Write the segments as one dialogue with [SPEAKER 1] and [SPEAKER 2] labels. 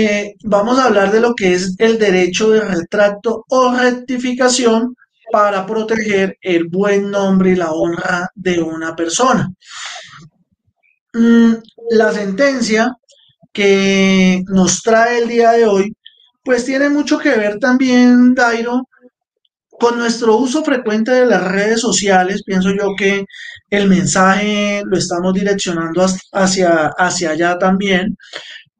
[SPEAKER 1] Eh, vamos a hablar de lo que es el derecho de retracto o rectificación para proteger el buen nombre y la honra de una persona. Mm, la sentencia que nos trae el día de hoy, pues tiene mucho que ver también, Dairo, con nuestro uso frecuente de las redes sociales. Pienso yo que el mensaje lo estamos direccionando hacia, hacia allá también,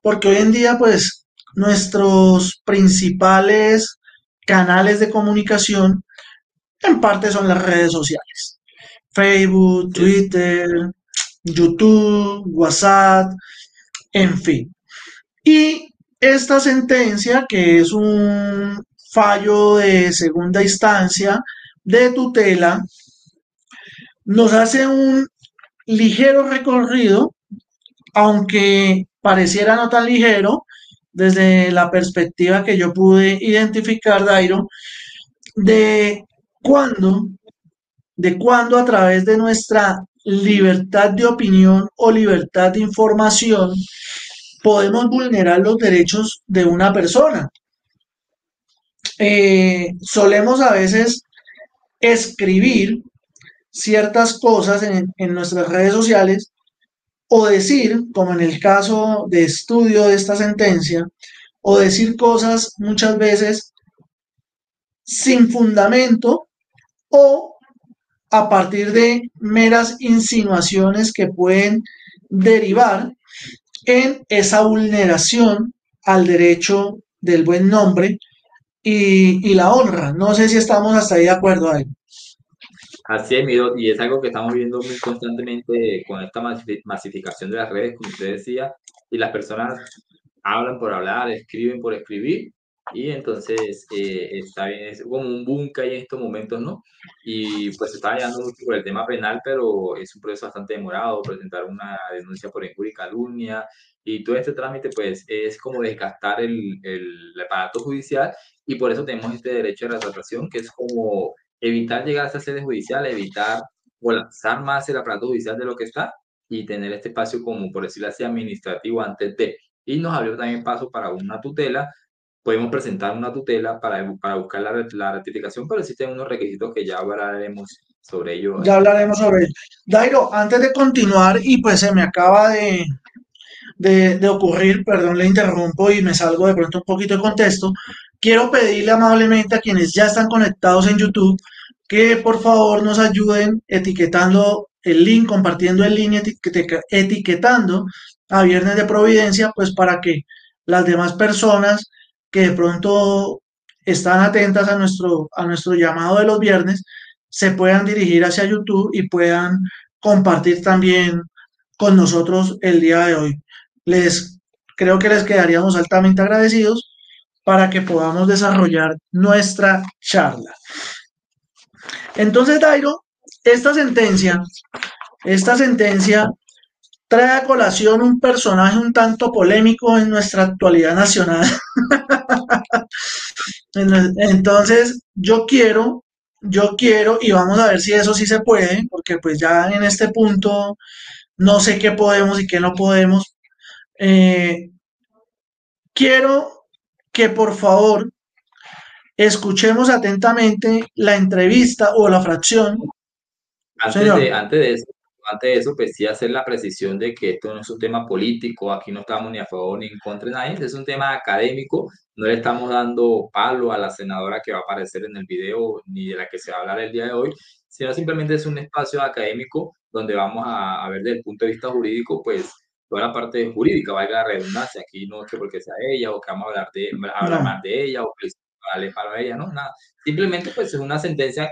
[SPEAKER 1] porque hoy en día, pues, nuestros principales canales de comunicación en parte son las redes sociales. Facebook, Twitter, YouTube, WhatsApp, en fin. Y esta sentencia, que es un fallo de segunda instancia de tutela, nos hace un ligero recorrido, aunque pareciera no tan ligero, desde la perspectiva que yo pude identificar, Dairo, de cuándo, de cuándo a través de nuestra libertad de opinión o libertad de información podemos vulnerar los derechos de una persona. Eh, solemos a veces escribir ciertas cosas en, en nuestras redes sociales o decir, como en el caso de estudio de esta sentencia, o decir cosas muchas veces sin fundamento o a partir de meras insinuaciones que pueden derivar en esa vulneración al derecho del buen nombre y, la honra. No sé si estamos hasta ahí de acuerdo ahí.
[SPEAKER 2] Así es, y es algo que estamos viendo muy constantemente con esta masificación de las redes, como usted decía, y las personas hablan por hablar, escriben por escribir, y entonces eh, está bien, es como un boom que hay en estos momentos, ¿no? Y pues se está hallando mucho por el tema penal, pero es un proceso bastante demorado, presentar una denuncia por injuria y calumnia, y todo este trámite pues es como desgastar el, el, aparato judicial, y por eso tenemos este derecho de retratación, que es como evitar llegar a esa sede judicial, evitar colapsar más el aparato judicial de lo que está, y tener este espacio como, por decirlo así, administrativo antes de. Y nos abrió también paso para una tutela podemos presentar una tutela para, para buscar la, la rectificación, pero existen unos requisitos que ya hablaremos sobre ello.
[SPEAKER 1] Ya hablaremos sobre ello. Dairo, antes de continuar, y pues se me acaba de, de, de, ocurrir, perdón, le interrumpo y me salgo de pronto un poquito de contexto, quiero pedirle amablemente a quienes ya están conectados en YouTube que por favor nos ayuden etiquetando el link, compartiendo el link, etiquetando a Viernes de Providencia, pues para que las demás personas que de pronto están atentas a nuestro, a nuestro llamado de los viernes, se puedan dirigir hacia YouTube y puedan compartir también con nosotros el día de hoy. Les creo que les quedaríamos altamente agradecidos para que podamos desarrollar nuestra charla. Entonces, Dairo, esta sentencia, esta sentencia trae a colación un personaje un tanto polémico en nuestra actualidad nacional. Entonces, yo quiero, yo quiero, y vamos a ver si eso sí se puede, porque pues ya en este punto no sé qué podemos y qué no podemos. Eh, quiero que por favor escuchemos atentamente la entrevista o la fracción.
[SPEAKER 2] Antes, de, antes de eso, antes de eso, pues sí hacer la precisión de que esto no es un tema político, aquí no estamos ni a favor ni en contra de nadie, es un tema académico, no le estamos dando palo a la senadora que va a aparecer en el video ni de la que se va a hablar el día de hoy, sino simplemente es un espacio académico donde vamos a, ver desde el punto de vista jurídico, pues toda la parte jurídica, valga la redundancia, aquí no es que porque sea ella o que vamos a hablar, de, hablar más de ella o que vale para ella, no, nada, simplemente pues es una sentencia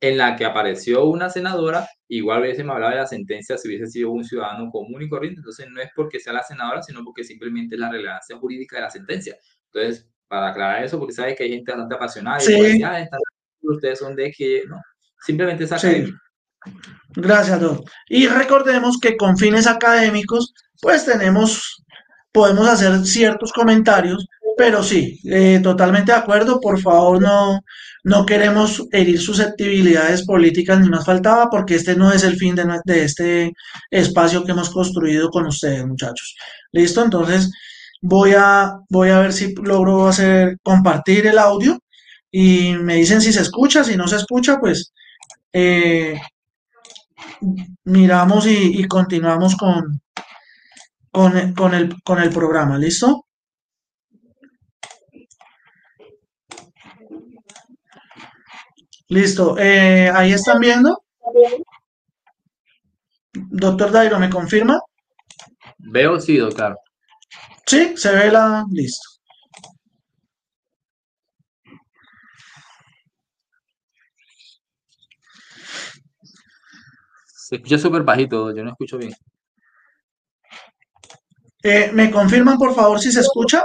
[SPEAKER 2] en la que apareció una senadora, igual hubiese me hablado de la sentencia si hubiese sido un ciudadano común y corriente, entonces no es porque sea la senadora, sino porque simplemente es la relevancia jurídica de la sentencia. Entonces, para aclarar eso, porque sabes que hay gente bastante apasionada y sí. Ah, ustedes son de que, no, simplemente es académico.
[SPEAKER 1] Gracias, doctor. Y recordemos que con fines académicos, pues tenemos, podemos hacer ciertos comentarios, pero sí, eh, totalmente de acuerdo, por favor no, no queremos herir susceptibilidades políticas ni más faltaba porque este no es el fin de, de, este espacio que hemos construido con ustedes, muchachos. ¿Listo? Entonces, Voy a, voy a ver si logro hacer compartir el audio y me dicen si se escucha, si no se escucha, pues eh, miramos y, y continuamos con, con, con, el, con el programa, ¿listo? Listo, eh, ahí están viendo. Doctor Dairo, ¿me confirma?
[SPEAKER 2] Veo, sí, doctor.
[SPEAKER 1] Sí, se ve la... Listo.
[SPEAKER 2] Se escucha súper bajito, yo no escucho bien.
[SPEAKER 1] Eh, ¿me confirman por favor si se escucha?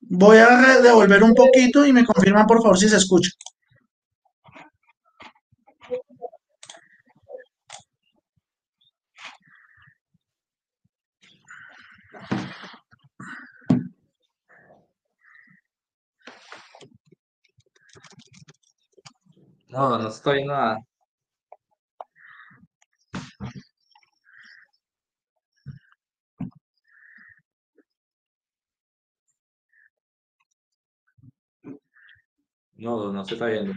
[SPEAKER 1] Voy a devolver un poquito y me confirman por favor si se escucha.
[SPEAKER 2] No, no estoy nada. No, no se está viendo.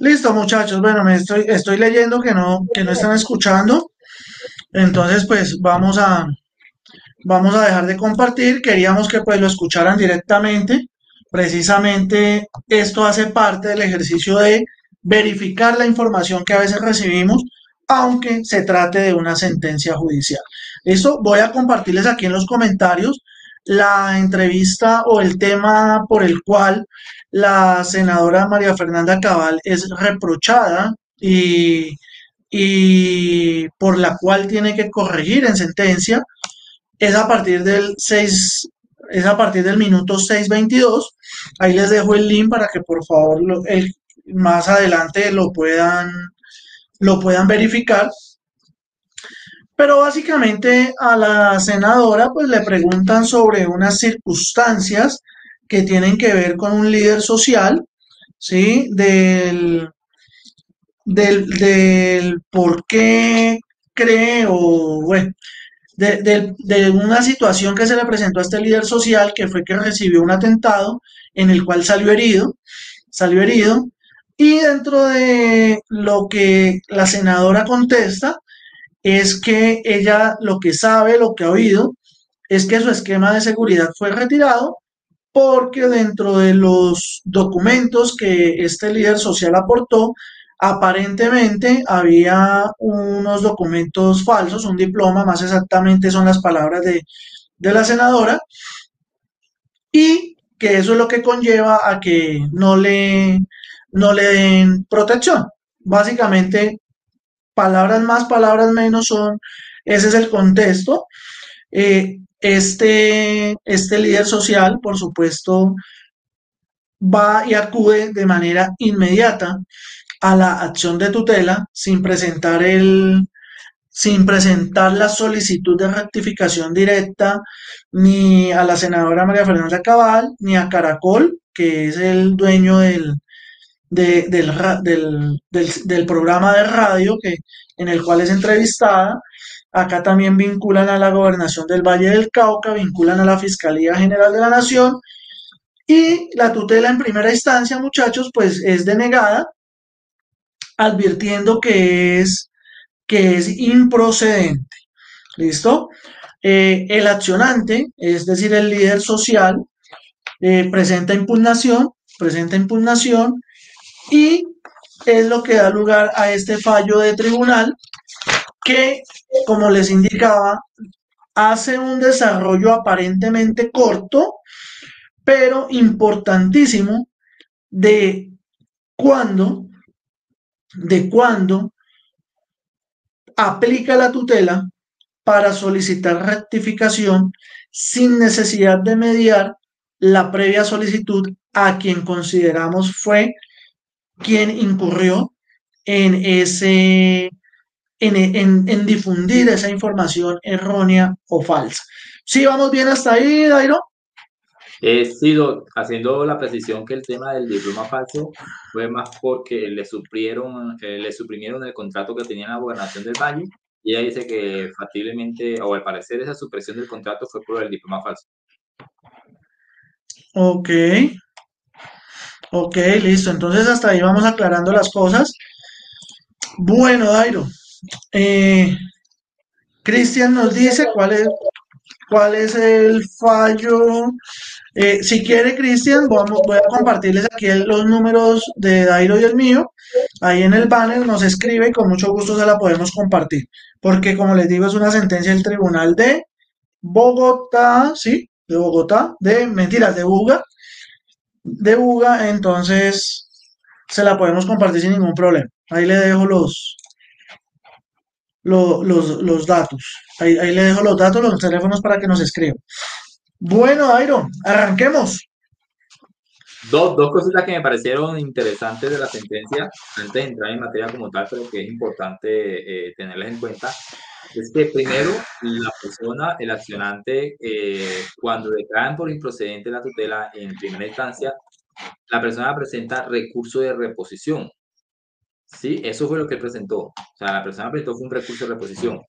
[SPEAKER 1] Listo, muchachos. Bueno, me estoy, estoy leyendo que no, que no están escuchando. Entonces, pues vamos a, vamos a dejar de compartir. Queríamos que pues lo escucharan directamente. Precisamente esto hace parte del ejercicio de verificar la información que a veces recibimos, aunque se trate de una sentencia judicial. Esto voy a compartirles aquí en los comentarios la entrevista o el tema por el cual la senadora María Fernanda Cabal es reprochada y, y por la cual tiene que corregir en sentencia es a partir del 6 es a partir del minuto 6.22. Ahí les dejo el link para que por favor el, más adelante lo puedan, lo puedan verificar. Pero básicamente a la senadora pues le preguntan sobre unas circunstancias que tienen que ver con un líder social, ¿sí? Del, del, por qué cree o, bueno, de, de, de, una situación que se le presentó a este líder social, que fue que recibió un atentado en el cual salió herido, salió herido, y dentro de lo que la senadora contesta, es que ella lo que sabe, lo que ha oído, es que su esquema de seguridad fue retirado porque dentro de los documentos que este líder social aportó, aparentemente había unos documentos falsos, un diploma, más exactamente son las palabras de, de la senadora, y que eso es lo que conlleva a que no le, no le den protección. Básicamente, palabras más, palabras menos son, ese es el contexto. Eh, este, este líder social, por supuesto, va y acude de manera inmediata a la acción de tutela sin presentar el sin presentar la solicitud de rectificación directa ni a la senadora María Fernanda Cabal ni a Caracol, que es el dueño del, del, del, programa de radio que, en el cual es entrevistada. Acá también vinculan a la gobernación del Valle del Cauca, vinculan a la Fiscalía General de la Nación y la tutela en primera instancia, muchachos, pues es denegada, advirtiendo que es, que es improcedente. ¿Listo? Eh, el accionante, es decir, el líder social, eh, presenta impugnación, presenta impugnación y es lo que da lugar a este fallo de tribunal que, como les indicaba, hace un desarrollo aparentemente corto, pero importantísimo de cuándo, de cuándo aplica la tutela para solicitar rectificación sin necesidad de mediar la previa solicitud a quien consideramos fue quien incurrió en ese, en, difundir esa información errónea o falsa. ¿Sí vamos bien hasta ahí, Dairo?
[SPEAKER 2] He sido haciendo la precisión que el tema del diploma falso fue más porque le suprimieron, eh, le suprimieron el contrato que tenía la gobernación del Valle y ella dice que factiblemente, o al parecer esa supresión del contrato fue por el diploma falso.
[SPEAKER 1] Ok. Ok, listo. Entonces hasta ahí vamos aclarando las cosas. Bueno, Dairo. Eh, Cristian nos dice cuál es, cuál es el fallo. Eh, si quiere, Cristian, voy a compartirles aquí los números de Dairo y el mío. Ahí en el banner nos escribe y con mucho gusto se la podemos compartir. Porque, como les digo, es una sentencia del Tribunal de Bogotá, ¿sí? De Bogotá, de mentiras, de Buga. De Buga, entonces se la podemos compartir sin ningún problema. Ahí le dejo los, los, datos. Ahí, le dejo los datos, los teléfonos para que nos escriban. Bueno, Airo, arranquemos.
[SPEAKER 2] Dos, dos cositas que me parecieron interesantes de la sentencia, antes de entrar en materia como tal, pero que es importante eh, tenerlas en cuenta, es que primero la persona, el accionante, eh, cuando declaran por improcedente la tutela en primera instancia, la persona presenta recurso de reposición. Sí, eso fue lo que presentó. O sea, la persona presentó fue un recurso de reposición.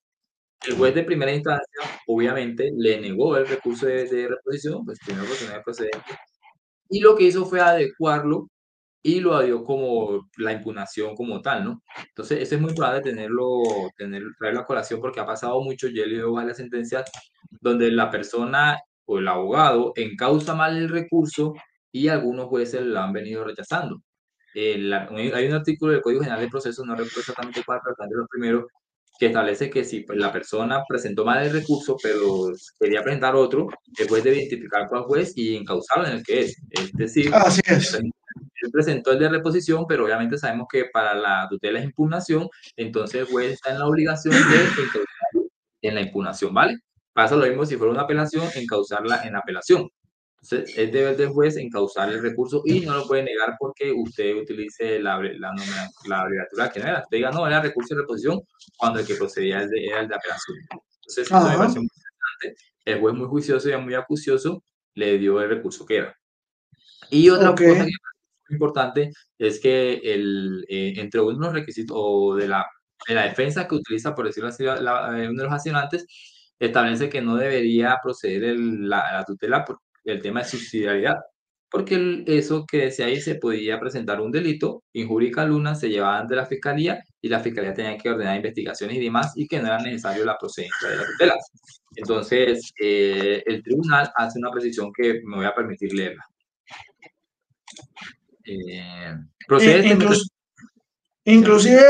[SPEAKER 2] El juez de primera instancia, obviamente, le negó el recurso de, reposición, pues primero porque procedente, y lo que hizo fue adecuarlo y lo dio como la impugnación como tal, ¿no? Entonces, eso es muy importante tenerlo, tener, traerlo a colación porque ha pasado mucho, yo he leído varias sentencias donde la persona o el abogado encausa mal el recurso y algunos jueces lo han venido rechazando hay un artículo del Código General de Procesos, no recuerdo exactamente cuál, pero los primeros, que establece que si la persona presentó mal el recurso, pero quería presentar otro, el juez debe identificar cuál juez y encauzarlo en el que es. Es decir,
[SPEAKER 1] Así es.
[SPEAKER 2] él presentó el de reposición, pero obviamente sabemos que para la tutela es impugnación, entonces el juez está en la obligación de encauzarlo en la impugnación, ¿vale? Pasa lo mismo si fuera una apelación, encauzarla en apelación. Entonces, es deber del juez encauzar el recurso y no lo puede negar porque usted utilice la, la, la abreviatura que no era. Usted diga, no, era recurso de reposición cuando el que procedía era el de apelación. Entonces, eso me pareció muy interesante. El juez muy juicioso y muy acucioso le dio el recurso que era. Y otra cosa que es muy importante es que el, eh, entre uno de los requisitos o de la, de la defensa que utiliza, por decirlo así, la, uno de los accionantes, establece que no debería proceder el, la, la, tutela por, el tema de subsidiariedad, porque eso que decía ahí se podía presentar un delito, injuria luna se llevaba ante la fiscalía y la fiscalía tenía que ordenar investigaciones y demás y que no era necesario la procedencia de la tutela. Entonces, eh, el tribunal hace una precisión que me voy a permitir leerla.
[SPEAKER 1] Eh, procede eh, inclusive,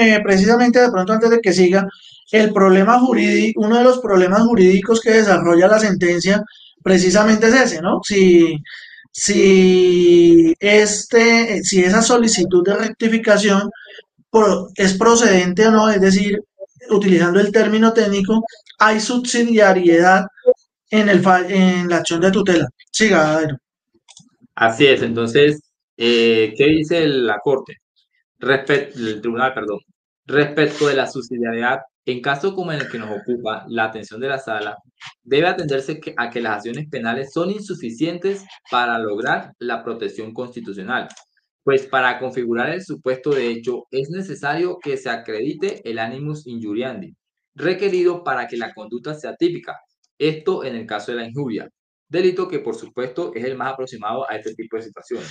[SPEAKER 1] eh, precisamente de pronto antes de que siga, el problema jurídico, uno de los problemas jurídicos que desarrolla la sentencia precisamente es ese, ¿no? Si, si, este, si esa solicitud de rectificación es procedente o no, es decir, utilizando el término técnico, hay subsidiariedad en, el, en la acción de tutela. Siga,
[SPEAKER 2] Así es, entonces, eh, ¿qué dice la Corte? Respecto, el tribunal, perdón. Respecto de la subsidiariedad, en caso como en el que nos ocupa la atención de la sala, debe atenderse a que las acciones penales son insuficientes para lograr la protección constitucional, pues para configurar el supuesto de hecho es necesario que se acredite el animus injuriandi, requerido para que la conducta sea típica. Esto en el caso de la injuria, delito que por supuesto es el más aproximado a este tipo de situaciones.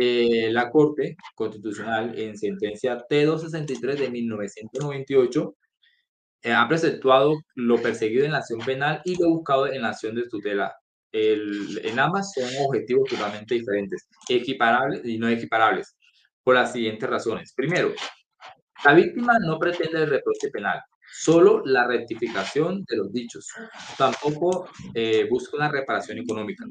[SPEAKER 2] Eh, la Corte Constitucional en sentencia T263 de 1998 eh, ha preceptuado lo perseguido en la acción penal y lo buscado en la acción de tutela. El, en ambas son objetivos totalmente diferentes, equiparables y no equiparables, por las siguientes razones. Primero, la víctima no pretende el reproche penal, solo la rectificación de los dichos. Tampoco eh, busca una reparación económica.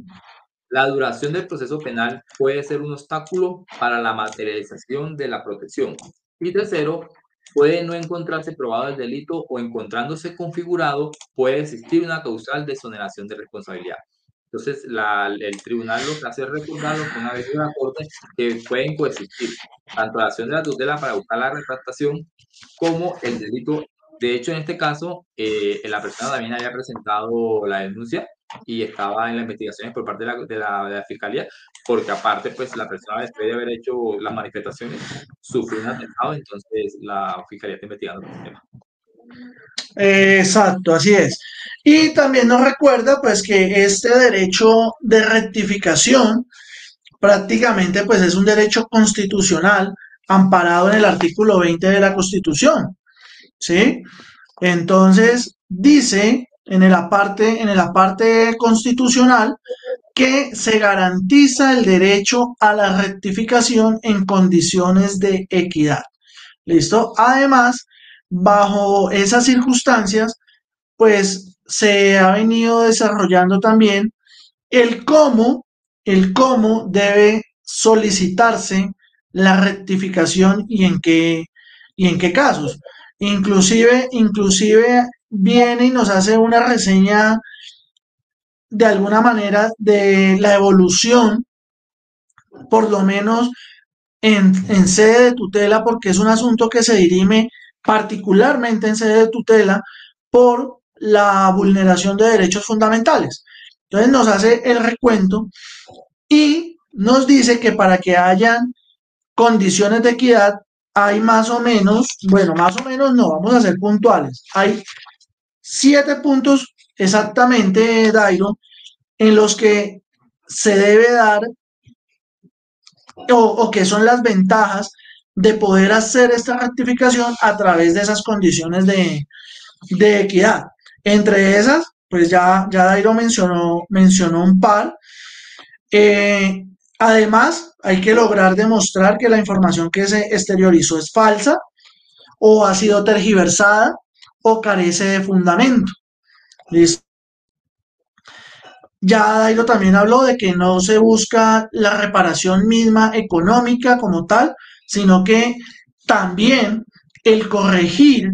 [SPEAKER 2] La duración del proceso penal puede ser un obstáculo para la materialización de la protección. Y tercero, puede no encontrarse probado el delito o encontrándose configurado, puede existir una causal de exoneración de responsabilidad. Entonces, la, el tribunal lo que hace es recordarlo que una vez de la corte que pueden coexistir tanto la acción de la tutela para buscar la retractación como el delito. De hecho, en este caso, eh, la persona también había presentado la denuncia y estaba en las investigaciones por parte de la, de la, fiscalía, porque aparte, pues la persona después de haber hecho las manifestaciones sufrió un atentado, entonces la fiscalía está investigando el tema.
[SPEAKER 1] Exacto, así es. Y también nos recuerda pues que este derecho de rectificación prácticamente pues es un derecho constitucional amparado en el artículo 20 de la Constitución. ¿Sí? Entonces dice en la parte en la parte constitucional que se garantiza el derecho a la rectificación en condiciones de equidad. ¿Listo? Además, bajo esas circunstancias, pues se ha venido desarrollando también el cómo, el cómo debe solicitarse la rectificación y en qué, y en qué casos. Inclusive, inclusive viene y nos hace una reseña de alguna manera de la evolución, por lo menos en, en sede de tutela, porque es un asunto que se dirime particularmente en sede de tutela por la vulneración de derechos fundamentales. Entonces nos hace el recuento y nos dice que para que hayan condiciones de equidad hay más o menos, bueno, más o menos no, vamos a ser puntuales. Hay siete puntos exactamente, Dairo, en los que se debe dar o, que son las ventajas de poder hacer esta rectificación a través de esas condiciones de, equidad. Entre esas, pues ya, ya Dairo mencionó, mencionó un par. Eh, además, hay que lograr demostrar que la información que se exteriorizó es falsa o ha sido tergiversada o carece de fundamento. ¿Listo? Ya Dairo también habló de que no se busca la reparación misma económica como tal, sino que también el corregir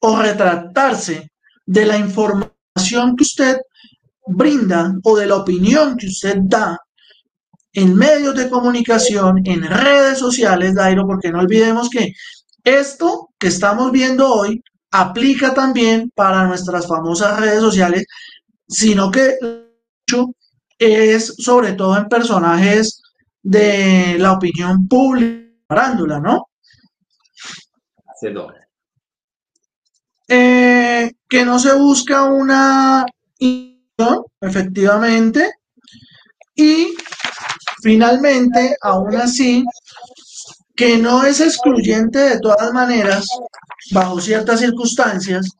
[SPEAKER 1] o retractarse de la información que usted brinda o de la opinión que usted da en medios de comunicación, en redes sociales, Dairo, porque no olvidemos que esto que estamos viendo hoy aplica también para nuestras famosas redes sociales, sino que es sobre todo en personajes de la opinión pública parándula, ¿no? Eh, que no se busca una efectivamente, y finalmente, aún así, que no es excluyente de todas maneras, bajo ciertas circunstancias,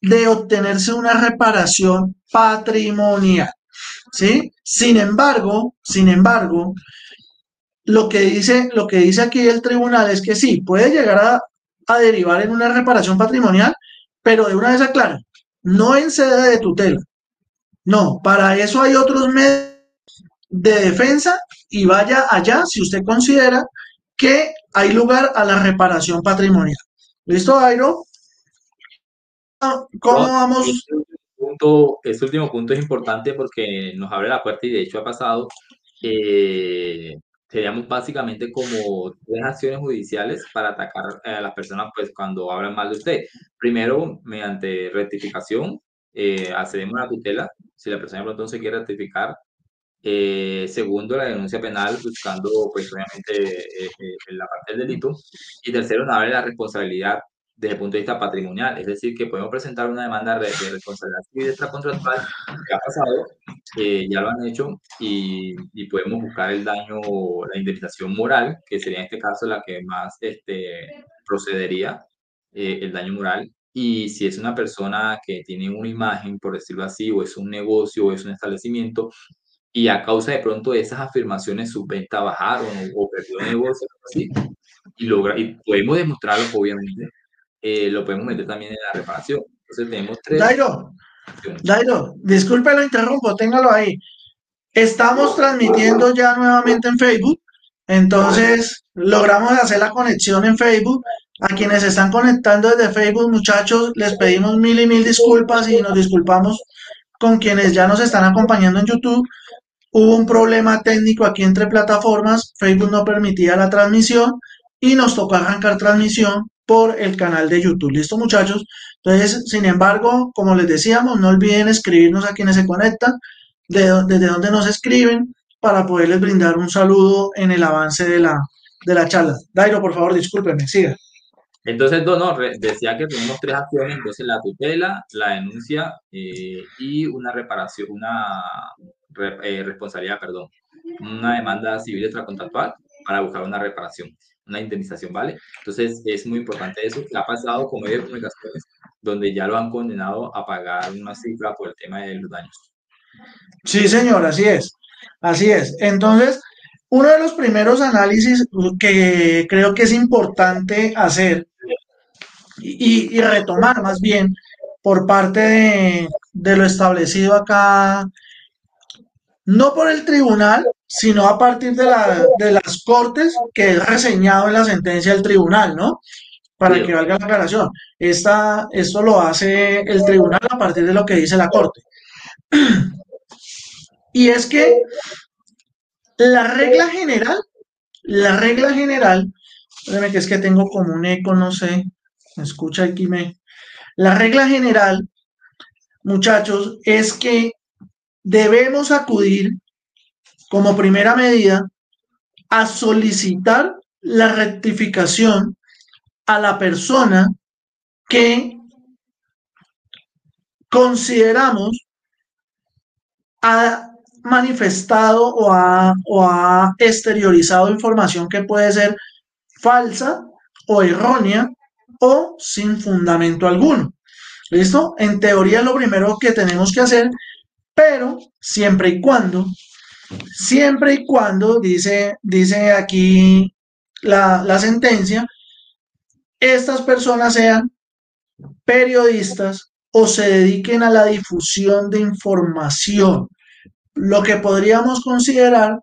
[SPEAKER 1] de obtenerse una reparación patrimonial. ¿Sí? Sin embargo, sin embargo, lo que dice, lo que dice aquí el tribunal es que sí, puede llegar a, derivar en una reparación patrimonial, pero de una vez aclara, no en sede de tutela. No, para eso hay otros medios de defensa y vaya allá si usted considera que hay lugar a la reparación patrimonial. ¿Listo, Airo? ¿Cómo vamos?
[SPEAKER 2] Este punto, este último punto es importante porque nos abre la puerta y de hecho ha pasado eh, seríamos básicamente como tres acciones judiciales para atacar a las personas pues cuando hablan mal de usted. Primero, mediante rectificación, eh, accedemos a la tutela, si la persona pronto se quiere rectificar. Eh, segundo, la denuncia penal, buscando pues obviamente eh, eh, la parte del delito. Y tercero, vez la responsabilidad desde el punto de vista patrimonial, es decir, que podemos presentar una demanda de, responsabilidad civil extracontractual que ha pasado, que ya lo han hecho, y, y, podemos buscar el daño, la indemnización moral, que sería en este caso la que más este, procedería, eh, el daño moral. Y si es una persona que tiene una imagen, por decirlo así, o es un negocio, o es un establecimiento, y a causa de pronto de esas afirmaciones su venta bajaron o, o perdió negocio, así, y, logra, y podemos demostrarlo, obviamente, eh, lo podemos meter también en la reparación. Entonces tenemos tres.
[SPEAKER 1] Dairo, Dairo, disculpe lo interrumpo, téngalo ahí. Estamos transmitiendo ya nuevamente en Facebook, entonces logramos hacer la conexión en Facebook. A quienes están conectando desde Facebook, muchachos, les pedimos mil y mil disculpas y nos disculpamos con quienes ya nos están acompañando en YouTube. Hubo un problema técnico aquí entre plataformas, Facebook no permitía la transmisión y nos tocó arrancar transmisión por el canal de YouTube. ¿Listo muchachos? Entonces, sin embargo, como les decíamos, no olviden escribirnos a quienes se conectan, desde donde nos escriben, para poderles brindar un saludo en el avance de la, de la charla. Dairo, por favor, discúlpeme, siga.
[SPEAKER 2] Entonces, no, decía que tenemos tres acciones, entonces la tutela, la denuncia eh, y una reparación, una eh, responsabilidad, perdón, una demanda civil extracontractual para buscar una reparación, una indemnización, ¿vale? Entonces, es muy importante eso. ha pasado con medios de comunicaciones donde ya lo han condenado a pagar una cifra por el tema de los daños.
[SPEAKER 1] Sí, señor, así es. Así es. Entonces, uno de los primeros análisis que creo que es importante hacer y, retomar más bien por parte de, lo establecido acá, no por el tribunal, sino a partir de, de las cortes que es reseñado en la sentencia del tribunal, ¿no? Para que valga la aclaración. Esta, esto lo hace el tribunal a partir de lo que dice la corte. Y es que la regla general, la regla general, que es que tengo como un eco, no sé, me escucha aquí me. La regla general, muchachos, es que debemos acudir como primera medida a solicitar la rectificación a la persona que consideramos a manifestado o ha, o ha exteriorizado información que puede ser falsa o errónea o sin fundamento alguno. ¿Listo? En teoría lo primero que tenemos que hacer, pero siempre y cuando, siempre y cuando, dice, dice aquí la, la sentencia, estas personas sean periodistas o se dediquen a la difusión de información. Lo que podríamos considerar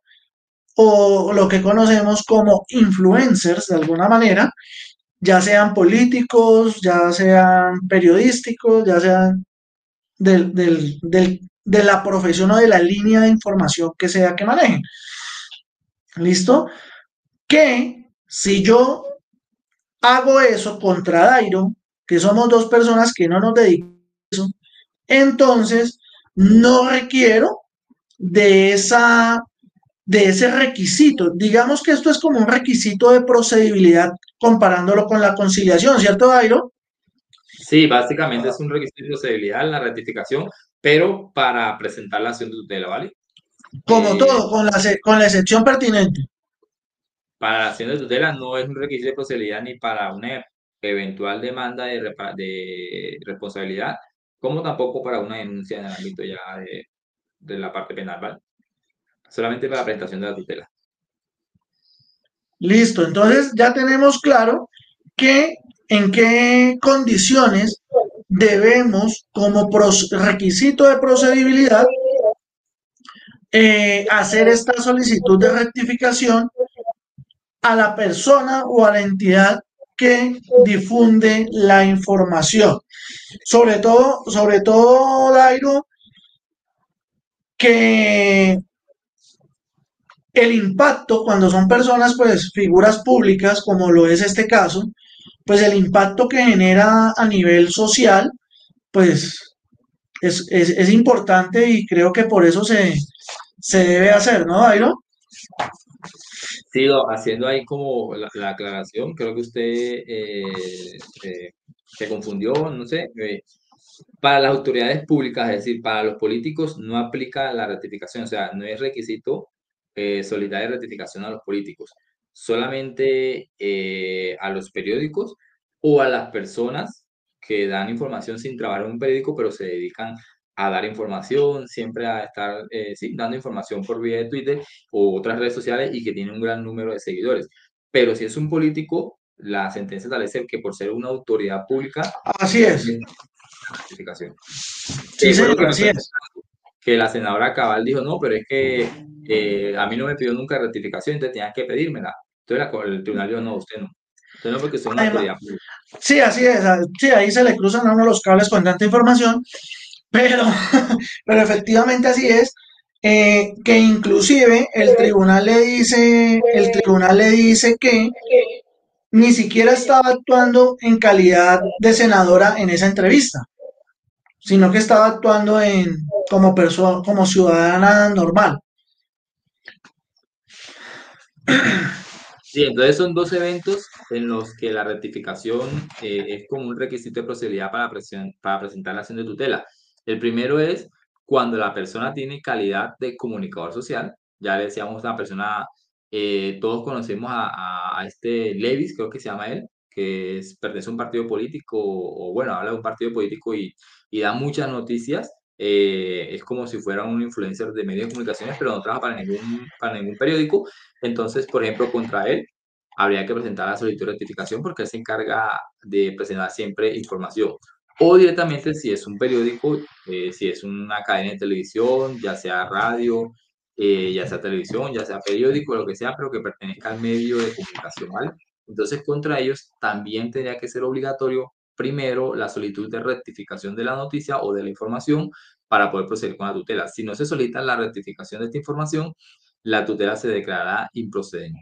[SPEAKER 1] o lo que conocemos como influencers de alguna manera, ya sean políticos, ya sean periodísticos, ya sean de la profesión o de la línea de información que sea que manejen. ¿Listo? Que si yo hago eso contra Dairo, que somos dos personas que no nos dedicamos a eso, entonces no requiero de, esa, de ese requisito. Digamos que esto es como un requisito de procedibilidad comparándolo con la conciliación, ¿cierto, Dairo?
[SPEAKER 2] Sí, básicamente es un requisito de procedibilidad la ratificación, pero para presentar la acción de tutela, ¿vale?
[SPEAKER 1] Como eh, todo, con la, con la excepción pertinente.
[SPEAKER 2] Para la acción de tutela no es un requisito de procedibilidad ni para una eventual demanda de, de responsabilidad, como tampoco para una denuncia en el ámbito ya de, de la parte penal, ¿vale? Solamente para la presentación de la tutela.
[SPEAKER 1] Listo, entonces ya tenemos claro que en qué condiciones debemos, como requisito de procedibilidad, eh, hacer esta solicitud de rectificación a la persona o a la entidad que difunde la información. Sobre todo, sobre todo, Dairo, que el impacto cuando son personas, pues figuras públicas, como lo es este caso, pues el impacto que genera a nivel social, pues es, importante y creo que por eso se, debe hacer, ¿no, Dairo?
[SPEAKER 2] Sigo haciendo ahí como la, aclaración, creo que usted eh, eh, se confundió, no sé, eh, para las autoridades públicas, es decir, para los políticos, no aplica la ratificación, o sea, no es requisito solicitar ratificación a los políticos, solamente eh, a los periódicos o a las personas que dan información sin trabajar en un periódico, pero se dedican a dar información, siempre a estar eh, dando información por vía de Twitter o otras redes sociales y que tiene un gran número de seguidores. Pero si es un político, la sentencia establece que por ser una autoridad pública,
[SPEAKER 1] así es,
[SPEAKER 2] ratificación. Sí, que, que la senadora Cabal dijo, no, pero es que eh, a mí no me pidió nunca ratificación, entonces tenías que pedírmela. Entonces el tribunal dijo, no, usted no. Usted no porque son una autoridad
[SPEAKER 1] Sí, así es. Sí, ahí se le cruzan a uno los cables con tanta información. Pero, pero efectivamente así es, eh, que inclusive el tribunal le dice, el tribunal le dice que ni siquiera estaba actuando en calidad de senadora en esa entrevista, sino que estaba actuando en, como, persona, como ciudadana normal.
[SPEAKER 2] Sí, entonces son dos eventos en los que la rectificación eh, es como un requisito de procedibilidad para, para presentar la acción de tutela. El primero es cuando la persona tiene calidad de comunicador social. Ya le decíamos, una persona, eh, todos conocemos a, a, este Levis, creo que se llama él, que es, pertenece a un partido político, o bueno, habla de un partido político y, y da muchas noticias. Eh, es como si fuera un influencer de medios de comunicaciones, pero no trabaja para ningún, para ningún periódico. Entonces, por ejemplo, contra él habría que presentar la solicitud de rectificación porque él se encarga de presentar siempre información o directamente si es un periódico, eh, si es una cadena de televisión, ya sea radio, eh, ya sea televisión, ya sea periódico, lo que sea, pero que pertenezca al medio de comunicación, ¿vale? Entonces, contra ellos también tendría que ser obligatorio primero la solicitud de rectificación de la noticia o de la información para poder proceder con la tutela. Si no se solicita la rectificación de esta información, la tutela se declarará improcedente.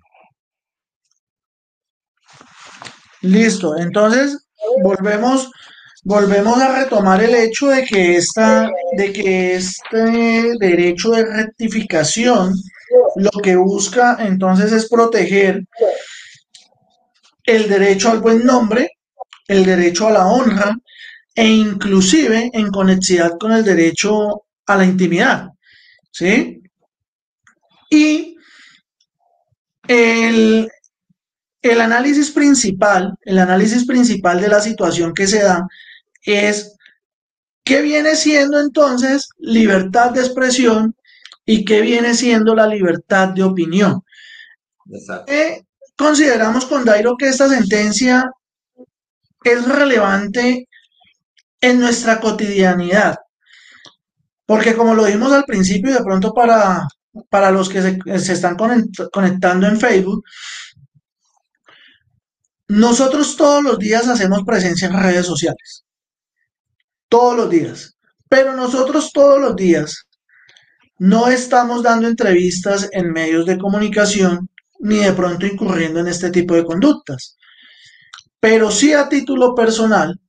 [SPEAKER 1] Listo, entonces volvemos volvemos a retomar el hecho de que, esta, de que este derecho de rectificación lo que busca entonces es proteger el derecho al buen nombre, el derecho a la honra e inclusive en conexidad con el derecho a la intimidad. ¿Sí? Y el, el análisis principal, el análisis principal de la situación que se da es qué viene siendo entonces libertad de expresión y qué viene siendo la libertad de opinión. Eh, consideramos con Dairo que esta sentencia es relevante en nuestra cotidianidad, porque como lo dijimos al principio de pronto para, para los que se, se están conectando en Facebook, nosotros todos los días hacemos presencia en redes sociales todos los días. Pero nosotros todos los días no estamos dando entrevistas en medios de comunicación ni de pronto incurriendo en este tipo de conductas. Pero sí a título personal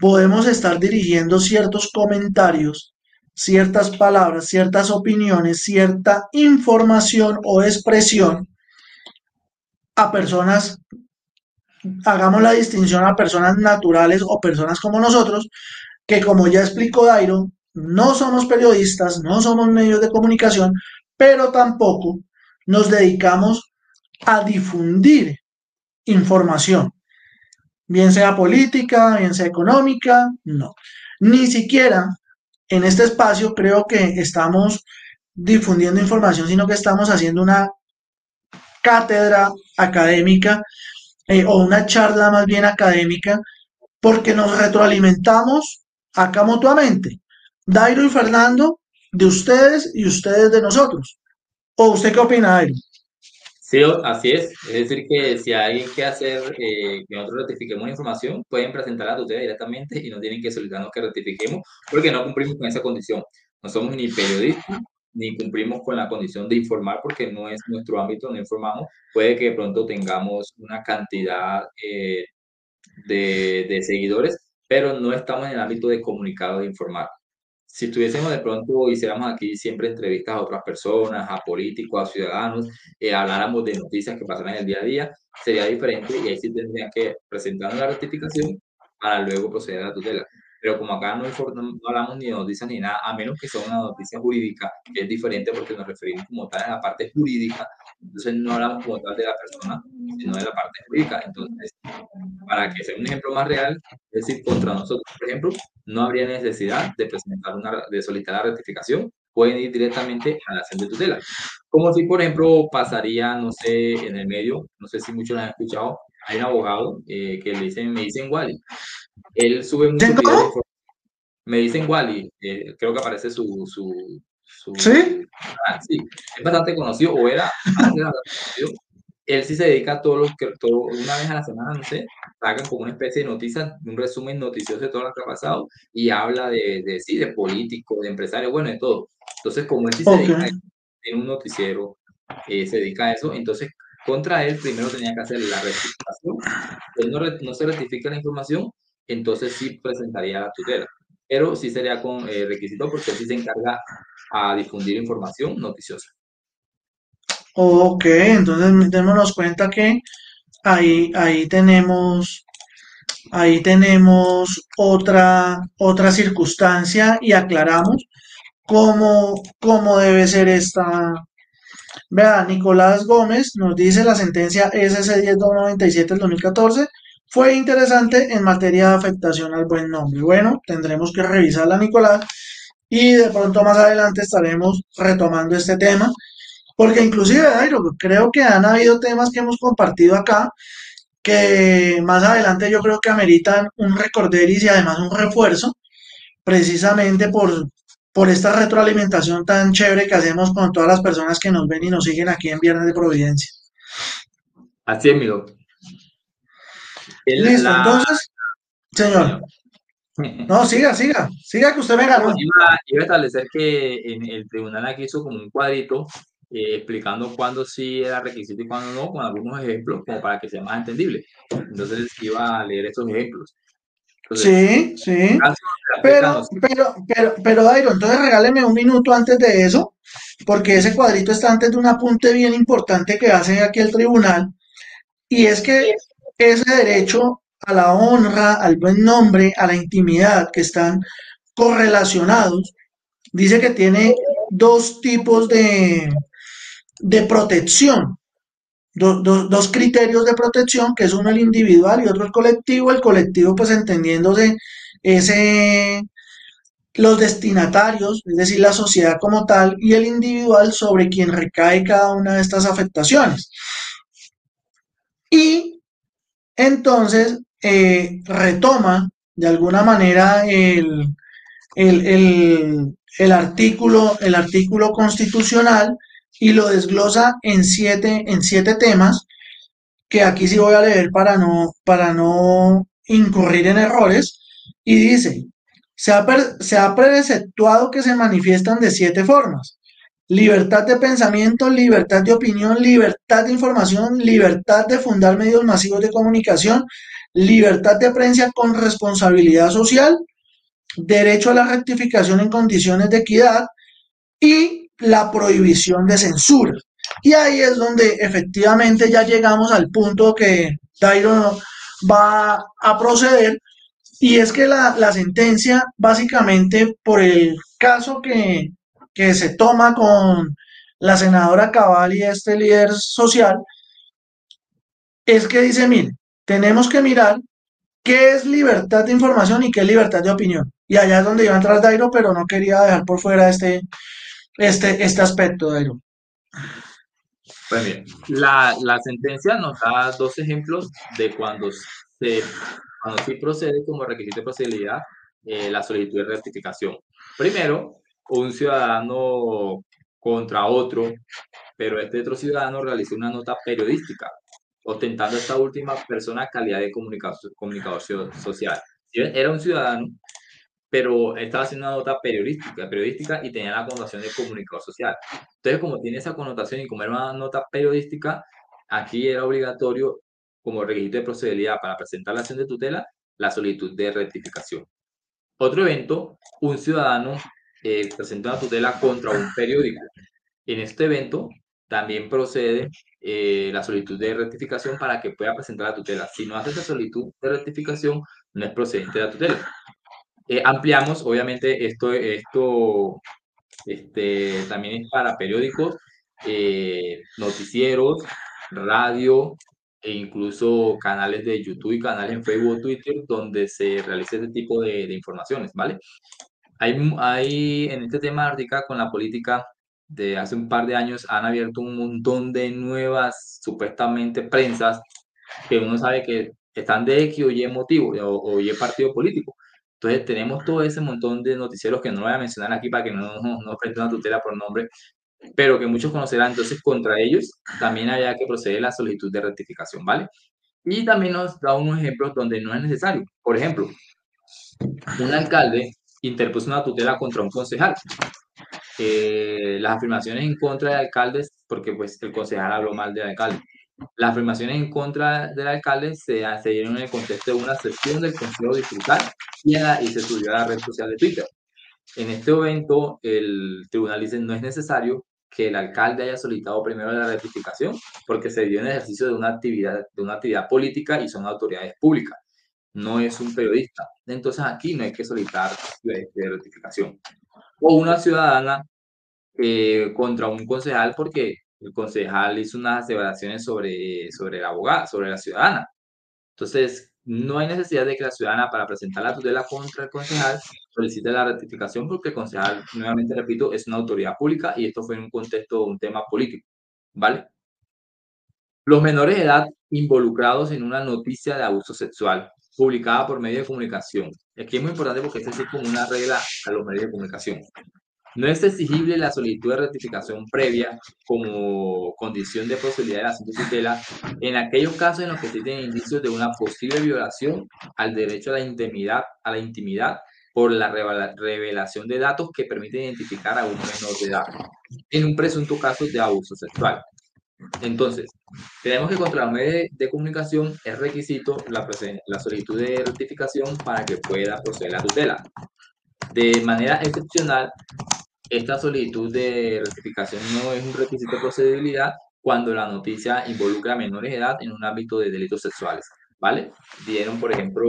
[SPEAKER 1] podemos estar dirigiendo ciertos comentarios, ciertas palabras, ciertas opiniones, cierta información o expresión a personas, hagamos la distinción a personas naturales o personas como nosotros, que como ya explicó Dairo, no somos periodistas, no somos medios de comunicación, pero tampoco nos dedicamos a difundir información, bien sea política, bien sea económica, no. Ni siquiera en este espacio creo que estamos difundiendo información, sino que estamos haciendo una cátedra académica eh, o una charla más bien académica, porque nos retroalimentamos acá mutuamente. Dairo y Fernando, de ustedes y ustedes de nosotros. ¿O usted qué opina, Dairo?
[SPEAKER 2] Sí, así es. Es decir, que si alguien que hacer eh, que nosotros rectifiquemos la información, pueden presentarla a ustedes directamente y no tienen que solicitarnos que rectifiquemos porque no cumplimos con esa condición. No somos ni periodistas ni cumplimos con la condición de informar porque no es nuestro ámbito, no informamos. Puede que de pronto tengamos una cantidad eh, de, de seguidores, pero no estamos en el ámbito de comunicado, de informar. Si estuviésemos de pronto, hiciéramos aquí siempre entrevistas a otras personas, a políticos, a ciudadanos, eh, habláramos de noticias que pasan en el día a día, sería diferente y ahí sí tendrían que presentar una rectificación para luego proceder a la tutela. Pero como acá no, no, hablamos ni de noticias ni nada, a menos que sea una noticia jurídica, que es diferente porque nos referimos como tal a la parte jurídica, entonces no hablamos como tal de la persona, sino de la parte jurídica. Entonces, para que sea un ejemplo más real, es decir, contra nosotros, por ejemplo, no habría necesidad de presentar una, de solicitar la rectificación, pueden ir directamente a la acción de tutela. Como si, por ejemplo, pasaría, no sé, en el medio, no sé si muchos lo han escuchado, hay un abogado eh, que le dicen, me dicen Wally. Él sube muchos videos. Me dicen Wally, eh, creo que aparece su, su,
[SPEAKER 1] ¿Sí?
[SPEAKER 2] sí, es bastante conocido, o era antes de conocido. él sí se dedica a todo lo que, todo, una vez a la semana, no sé, hagan como una especie de noticias, un resumen noticioso de todo lo que ha pasado y habla de, de sí, de políticos, de empresarios, bueno, de todo. Entonces, como él sí se dedica en un noticiero, eh, se dedica a eso, entonces contra él primero tenía que hacer la rectificación. Él no, no se rectifica la información, entonces sí presentaría la tutela. Pero sí sería con eh, requisito porque sí se encarga a difundir información noticiosa.
[SPEAKER 1] Ok, entonces démonos cuenta que ahí, ahí tenemos, ahí tenemos otra, otra circunstancia y aclaramos cómo, cómo debe ser esta. Vea, Nicolás Gómez nos dice la sentencia SC 1097 del 2014 fue interesante en materia de afectación al buen nombre. Bueno, tendremos que revisarla, Nicolás, y de pronto más adelante estaremos retomando este tema porque inclusive, creo que han habido temas que hemos compartido acá que más adelante yo creo que ameritan un recorderis y además un refuerzo, precisamente por, por esta retroalimentación tan chévere que hacemos con todas las personas que nos ven y nos siguen aquí en Viernes de Providencia.
[SPEAKER 2] Así es, mi
[SPEAKER 1] Listo, entonces, señor. No, siga, siga, siga que usted me ganó.
[SPEAKER 2] Iba, iba a establecer que en el tribunal aquí hizo como un cuadrito eh, explicando cuándo sí era requisito y cuándo no, con algunos ejemplos, como para que sea más entendible. Entonces iba a leer estos ejemplos.
[SPEAKER 1] sí, sí. Pero, pero, pero, pero, Dairo, entonces regáleme un minuto antes de eso, porque ese cuadrito está antes de un apunte bien importante que hace aquí el tribunal, y es que ese derecho a la honra, al buen nombre, a la intimidad, que están correlacionados, dice que tiene dos tipos de, de protección. dos criterios de protección, que es uno el individual y otro el colectivo. El colectivo, pues entendiéndose ese, los destinatarios, es decir, la sociedad como tal, y el individual sobre quien recae cada una de estas afectaciones. Y entonces eh, retoma de alguna manera el, el, el, artículo, el artículo constitucional y lo desglosa en siete, en siete temas, que aquí sí voy a leer para no, para no incurrir en errores, y dice, se ha, se ha preceptuado que se manifiestan de siete formas. Libertad de pensamiento, libertad de opinión, libertad de información, libertad de fundar medios masivos de comunicación, libertad de prensa con responsabilidad social, derecho a la rectificación en condiciones de equidad y la prohibición de censura. Y ahí es donde efectivamente ya llegamos al punto que Dairo va a proceder. Y es que la, sentencia, básicamente por el caso que, que se toma con la senadora Cabal y este líder social, es que dice, mire, tenemos que mirar qué es libertad de información y qué es libertad de opinión. Y allá es donde iba a entrar Dairo, pero no quería dejar por fuera este, este, este aspecto, Dairo.
[SPEAKER 2] Pues bien, la, la, sentencia nos da dos ejemplos de cuando se cuando sí procede como requisito de procedibilidad eh, la solicitud de rectificación. Primero, un ciudadano contra otro, pero este otro ciudadano realizó una nota periodística, ostentando esta última persona calidad de comunicador, comunicador social. Era un ciudadano pero estaba haciendo una nota periodística, periodística y tenía la connotación de comunicador social. Entonces, como tiene esa connotación y como era una nota periodística, aquí era obligatorio, como requisito de procedibilidad para presentar la acción de tutela, la solicitud de rectificación. Otro evento, un ciudadano eh, presenta una tutela contra un periódico. En este evento también procede eh, la solicitud de rectificación para que pueda presentar la tutela. Si no hace esa solicitud de rectificación, no es procedente la tutela. Eh, ampliamos, obviamente, esto, esto este, también es para periódicos, eh, noticieros, radio e incluso canales de YouTube y canales en Facebook o Twitter donde se realice este tipo de, de informaciones, ¿vale? Hay, hay en este tema Ártica con la política de hace un par de años han abierto un montón de nuevas supuestamente prensas que uno sabe que están de X o Y motivo o, o Y partido político entonces tenemos todo ese montón de noticieros que no voy a mencionar aquí para que no nos no, una tutela por nombre, pero que muchos conocerán. Entonces, contra ellos también había que proceder la solicitud de rectificación, ¿vale? Y también nos da unos ejemplos donde no es necesario. Por ejemplo, un alcalde interpuso una tutela contra un concejal. Eh, las afirmaciones en contra del alcalde, porque pues el concejal habló mal del alcalde. Las afirmaciones en contra del alcalde se, se dieron en el contexto de una sesión del Consejo Distrital y, y se subió a la red social de Twitter. En este evento, el tribunal dice no es necesario que el alcalde haya solicitado primero la rectificación porque se dio en ejercicio de una actividad, de una actividad política y son autoridades públicas, no es un periodista. Entonces aquí no hay que solicitar de, rectificación. O una ciudadana eh, contra un concejal porque el concejal hizo unas aseveraciones sobre, sobre el abogado, sobre la ciudadana. Entonces, no hay necesidad de que la ciudadana para presentar la tutela contra el concejal solicite la rectificación porque el concejal, nuevamente repito, es una autoridad pública y esto fue en un contexto, un tema político, ¿vale? Los menores de edad involucrados en una noticia de abuso sexual publicada por medio de comunicación. Aquí es muy importante porque esto es como una regla a los medios de comunicación. No es exigible la solicitud de rectificación previa como condición de posibilidad de la tutela en aquellos casos en los que existen indicios de una posible violación al derecho a la intimidad, a la intimidad por la revelación de datos que permiten identificar a un menor de edad en un presunto caso de abuso sexual. Entonces, tenemos que contra los medios de, comunicación es requisito la, la solicitud de rectificación para que pueda proceder la tutela. De manera excepcional, esta solicitud de rectificación no es un requisito de procedibilidad cuando la noticia involucra a menores de edad en un ámbito de delitos sexuales, ¿vale? Dieron, por ejemplo,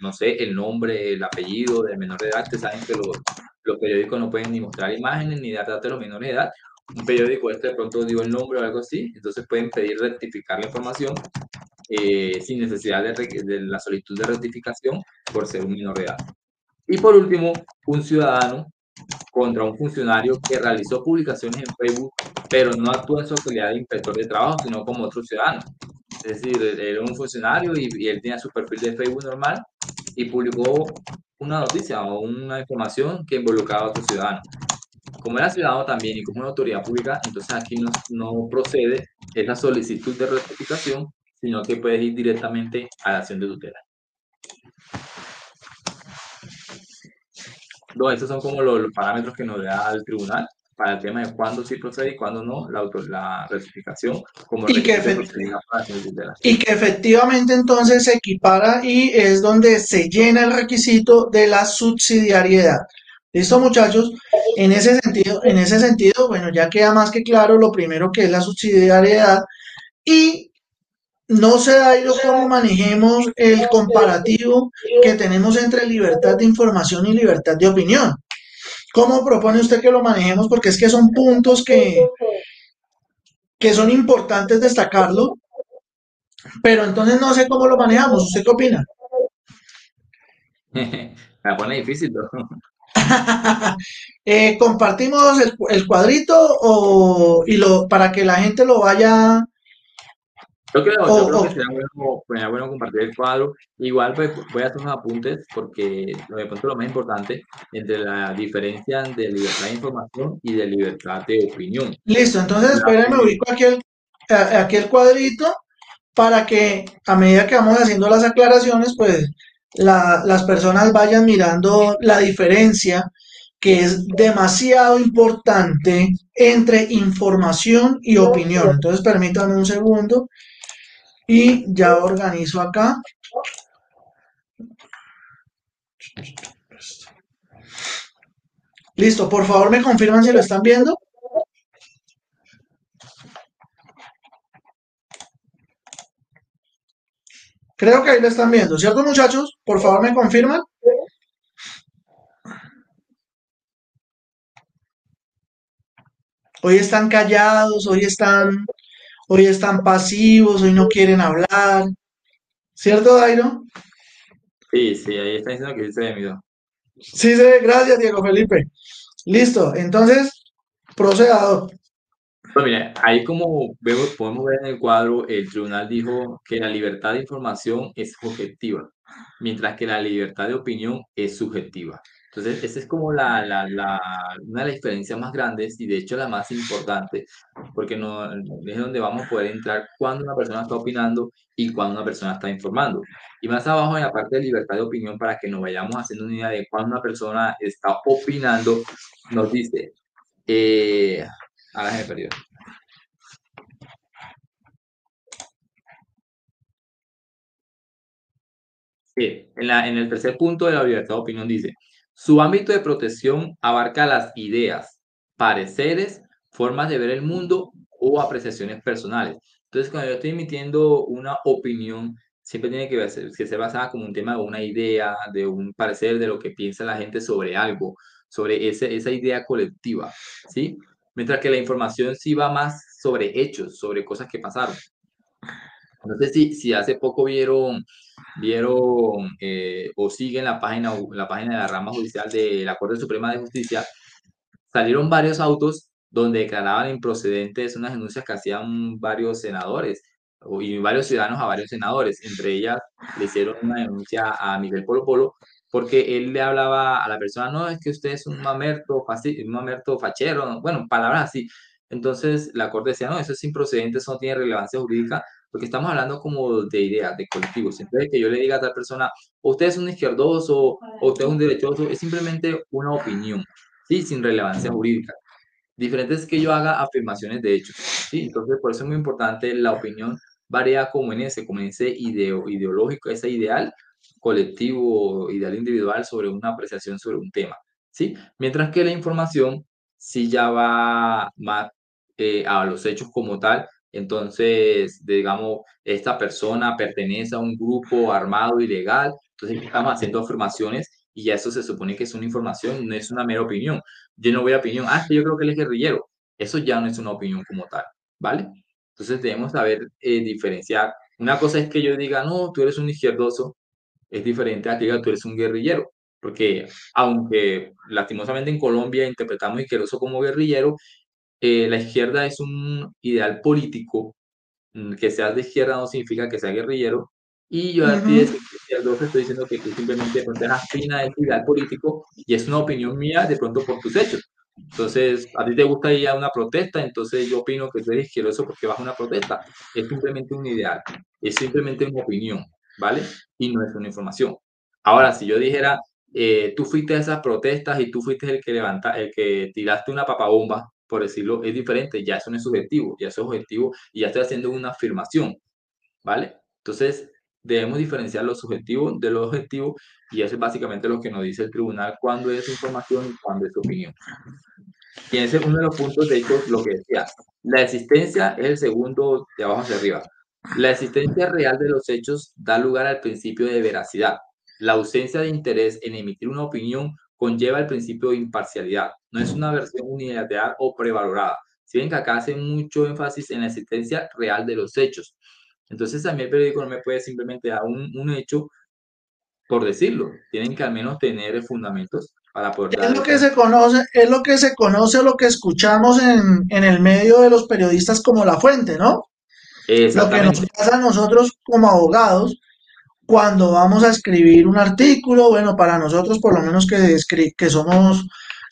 [SPEAKER 2] no sé, el nombre, el apellido del menor de edad, ustedes saben que los, los periódicos no pueden ni mostrar imágenes ni dar datos de los menores de edad. Un periódico este de pronto dio el nombre o algo así, entonces pueden pedir rectificar la información eh, sin necesidad de, de la solicitud de rectificación por ser un menor de edad. Y por último, un ciudadano contra un funcionario que realizó publicaciones en Facebook, pero no actuó en su calidad de inspector de trabajo, sino como otro ciudadano. Es decir, era un funcionario y, él tenía su perfil de Facebook normal y publicó una noticia o una información que involucraba a otro ciudadano. Como era ciudadano también y como una autoridad pública, entonces aquí no, no procede esa solicitud de rectificación, sino que puedes ir directamente a la acción de tutela. No, estos son como los, parámetros que nos da el tribunal para el tema de cuándo sí procede y cuándo no la, auto, la rectificación como
[SPEAKER 1] y que, y que efectivamente entonces se equipara y es donde se llena el requisito de la subsidiariedad. ¿Listo, muchachos? En ese sentido, en ese sentido, bueno, ya queda más que claro lo primero que es la subsidiariedad y no sé, Dairo, cómo manejemos el comparativo que tenemos entre libertad de información y libertad de opinión. ¿Cómo propone usted que lo manejemos? Porque es que son puntos que, que son importantes destacarlo, pero entonces no sé cómo lo manejamos. ¿Usted qué opina?
[SPEAKER 2] Me pone difícil.
[SPEAKER 1] eh, ¿Compartimos el, el cuadrito o, y lo, para que la gente lo vaya
[SPEAKER 2] yo creo, yo creo que sería bueno, compartir el cuadro. Igual pues, voy a hacer unos apuntes porque lo pronto lo más importante entre la diferencia de libertad de información y de libertad de opinión.
[SPEAKER 1] Listo, entonces espérenme, ubico aquí el, aquí el cuadrito para que a medida que vamos haciendo las aclaraciones, pues la, las personas vayan mirando la diferencia que es demasiado importante entre información y opinión. Entonces permítanme un segundo y ya organizo acá. Listo, por favor me confirman si lo están viendo. Creo que ahí lo están viendo, ¿cierto muchachos? Por favor me confirman. Hoy están callados, hoy están hoy están pasivos, hoy no quieren hablar. ¿Cierto, Dairo?
[SPEAKER 2] Sí, sí, ahí está diciendo que sí se ve miedo.
[SPEAKER 1] Sí, ve, gracias, Diego Felipe. Listo, entonces, procedado.
[SPEAKER 2] Pues mira, ahí como vemos, podemos ver en el cuadro, el tribunal dijo que la libertad de información es objetiva, mientras que la libertad de opinión es subjetiva. Entonces, esa es como la, la, la, una de las diferencias más grandes y de hecho la más importante, porque no, es donde vamos a poder entrar cuando una persona está opinando y cuando una persona está informando. Y más abajo en la parte de libertad de opinión, para que nos vayamos haciendo una idea de cuando una persona está opinando, nos dice, eh, ahora se me perdió. Sí, en, la, en el tercer punto de la libertad de opinión dice, su ámbito de protección abarca las ideas, pareceres, formas de ver el mundo o apreciaciones personales. Entonces, cuando yo estoy emitiendo una opinión, siempre tiene que, ser, que ser basada como un tema de una idea, de un parecer, de lo que piensa la gente sobre algo, sobre ese, esa idea colectiva, ¿sí? Mientras que la información sí va más sobre hechos, sobre cosas que pasaron. No sé si, si hace poco vieron vieron eh, o siguen la página, la página de la rama judicial de la Corte Suprema de Justicia, salieron varios autos donde declaraban improcedentes unas denuncias que hacían varios senadores y varios ciudadanos a varios senadores. Entre ellas le hicieron una denuncia a Miguel Polo Polo porque él le hablaba a la persona, no, es que usted es un mamerto, un mamerto fachero, bueno, palabras así. Entonces la Corte decía, no, eso es improcedente, eso no tiene relevancia jurídica, porque estamos hablando como de ideas, de colectivos. Entonces, que yo le diga a tal persona, usted es un izquierdoso o usted es un derechoso, es simplemente una opinión, ¿sí? Sin relevancia jurídica. Diferente es que yo haga afirmaciones de hechos, ¿sí? Entonces, por eso es muy importante la opinión varía como en ese, como en ese ideo, ideológico, ese ideal colectivo, ideal individual sobre una apreciación sobre un tema, ¿sí? Mientras que la información sí ya va más eh, a los hechos como tal entonces, digamos, esta persona pertenece a un grupo armado ilegal, entonces estamos haciendo afirmaciones y ya eso se supone que es una información, no es una mera opinión. Yo no voy a opinión, ah, yo creo que él es guerrillero. Eso ya no es una opinión como tal, ¿vale? Entonces debemos saber eh, diferenciar. Una cosa es que yo diga, no, tú eres un izquierdoso, es diferente a que diga, tú eres un guerrillero. Porque aunque lastimosamente en Colombia interpretamos izquierdoso como guerrillero, eh, la izquierda es un ideal político, mm, que seas de izquierda no significa que sea guerrillero, y yo a ti estoy diciendo que tú simplemente eres afina a ese ideal político y es una opinión mía de pronto por tus hechos. Entonces, a ti te gusta ir a una protesta, entonces yo opino que tú eres izquierdoso porque vas a una protesta. Es simplemente un ideal, es simplemente una opinión, ¿vale? Y no es una información. Ahora, si yo dijera, eh, tú fuiste a esas protestas y tú fuiste el que levanta, el que tiraste una papabomba por decirlo, es diferente, ya eso no es subjetivo, ya es objetivo y ya estoy haciendo una afirmación, ¿vale? Entonces, debemos diferenciar lo subjetivo de lo objetivo y eso es básicamente lo que nos dice el tribunal cuando es información y cuando es opinión. Y ese es uno de los puntos, de hecho, lo que decía, la existencia es el segundo de abajo hacia arriba. La existencia real de los hechos da lugar al principio de veracidad. La ausencia de interés en emitir una opinión conlleva el principio de imparcialidad. No es una versión unilateral o prevalorada. Si ven que acá hace mucho énfasis en la existencia real de los hechos. Entonces a mí el periódico no me puede simplemente dar un, un hecho por decirlo. Tienen que al menos tener fundamentos para poder
[SPEAKER 1] Es lo que se conoce, es lo que se conoce, lo que escuchamos en, en el medio de los periodistas como la fuente, ¿no? Lo que nos pasa a nosotros como abogados cuando vamos a escribir un artículo, bueno, para nosotros por lo menos que, somos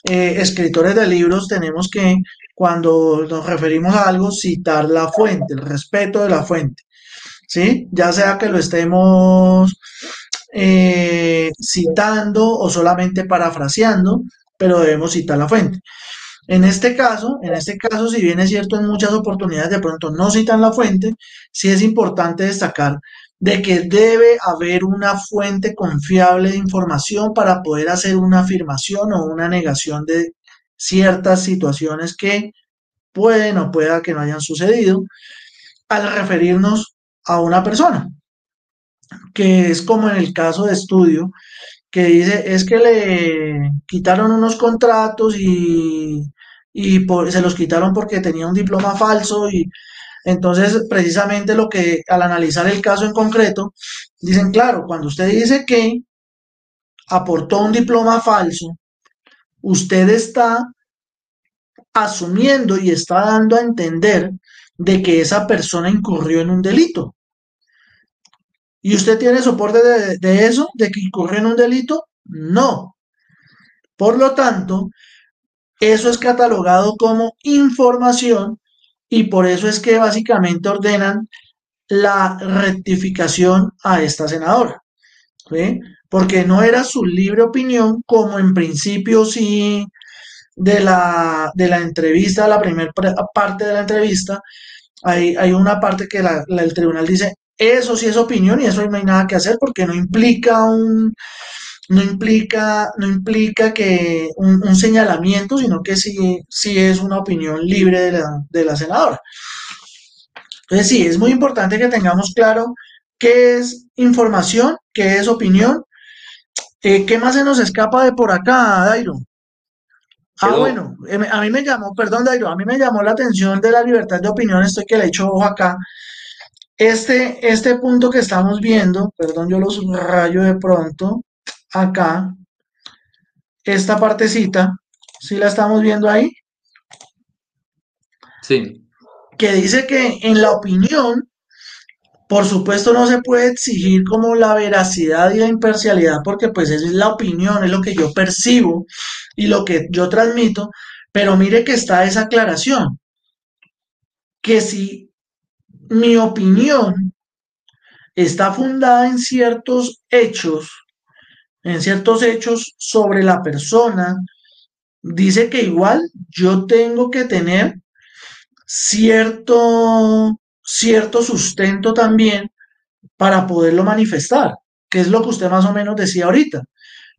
[SPEAKER 1] eh, escritores de libros, tenemos que, cuando nos referimos a algo, citar la fuente, el respeto de la fuente, ¿sí? Ya sea que lo estemos eh, citando o solamente parafraseando, pero debemos citar la fuente. En este caso, en este caso, si bien es cierto, en muchas oportunidades de pronto no citan la fuente, sí es importante destacar de que debe haber una fuente confiable de información para poder hacer una afirmación o una negación de ciertas situaciones que pueden o pueda que no hayan sucedido al referirnos a una persona, que es como en el caso de estudio, que dice es que le quitaron unos contratos y, y se los quitaron porque tenía un diploma falso y entonces, precisamente lo que al analizar el caso en concreto, dicen, claro, cuando usted dice que aportó un diploma falso, usted está asumiendo y está dando a entender de que esa persona incurrió en un delito. ¿Y usted tiene soporte de, eso, de que incurrió en un delito? No. Por lo tanto, eso es catalogado como información y por eso es que básicamente ordenan la rectificación a esta senadora. Porque no era su libre opinión como en principio sí de la, de la entrevista, la primera parte de la entrevista, hay, hay una parte que el tribunal dice, eso sí es opinión y eso no hay nada que hacer porque no implica un, no implica, no implica que un, señalamiento, sino que sí, sí es una opinión libre de la, de la senadora. Entonces sí, es muy importante que tengamos claro qué es información, qué es opinión. Eh, ¿Qué más se nos escapa de por acá, Dairo? Ah, bueno, eh, a mí me llamó, perdón, Dairo, a mí me llamó la atención de la libertad de opinión, estoy que le echo ojo acá. Este, este punto que estamos viendo, perdón, yo lo subrayo de pronto, acá, esta partecita, ¿sí la estamos viendo ahí?
[SPEAKER 2] Sí.
[SPEAKER 1] Que dice que en la opinión, por supuesto no se puede exigir como la veracidad y la imparcialidad, porque pues esa es la opinión, es lo que yo percibo y lo que yo transmito, pero mire que está esa aclaración, que si mi opinión está fundada en ciertos hechos, en ciertos hechos sobre la persona, dice que igual yo tengo que tener cierto, cierto sustento también para poderlo manifestar, que es lo que usted más o menos decía ahorita.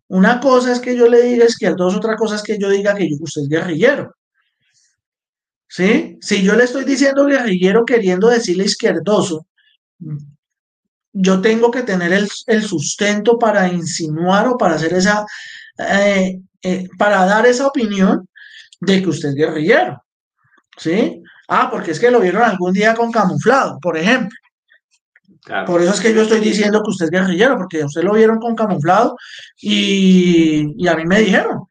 [SPEAKER 1] Una cosa es que yo le diga izquierdoso, otra cosa es que yo diga que usted es guerrillero. ¿Sí? Si yo le estoy diciendo guerrillero queriendo decirle izquierdoso, yo tengo que tener el, sustento para insinuar o para hacer esa, eh, eh, para dar esa opinión de que usted es guerrillero. ¿Sí? Ah, porque es que lo vieron algún día con camuflado, por ejemplo. Por eso es que yo estoy diciendo que usted es guerrillero, porque usted lo vieron con camuflado y, y a mí me dijeron,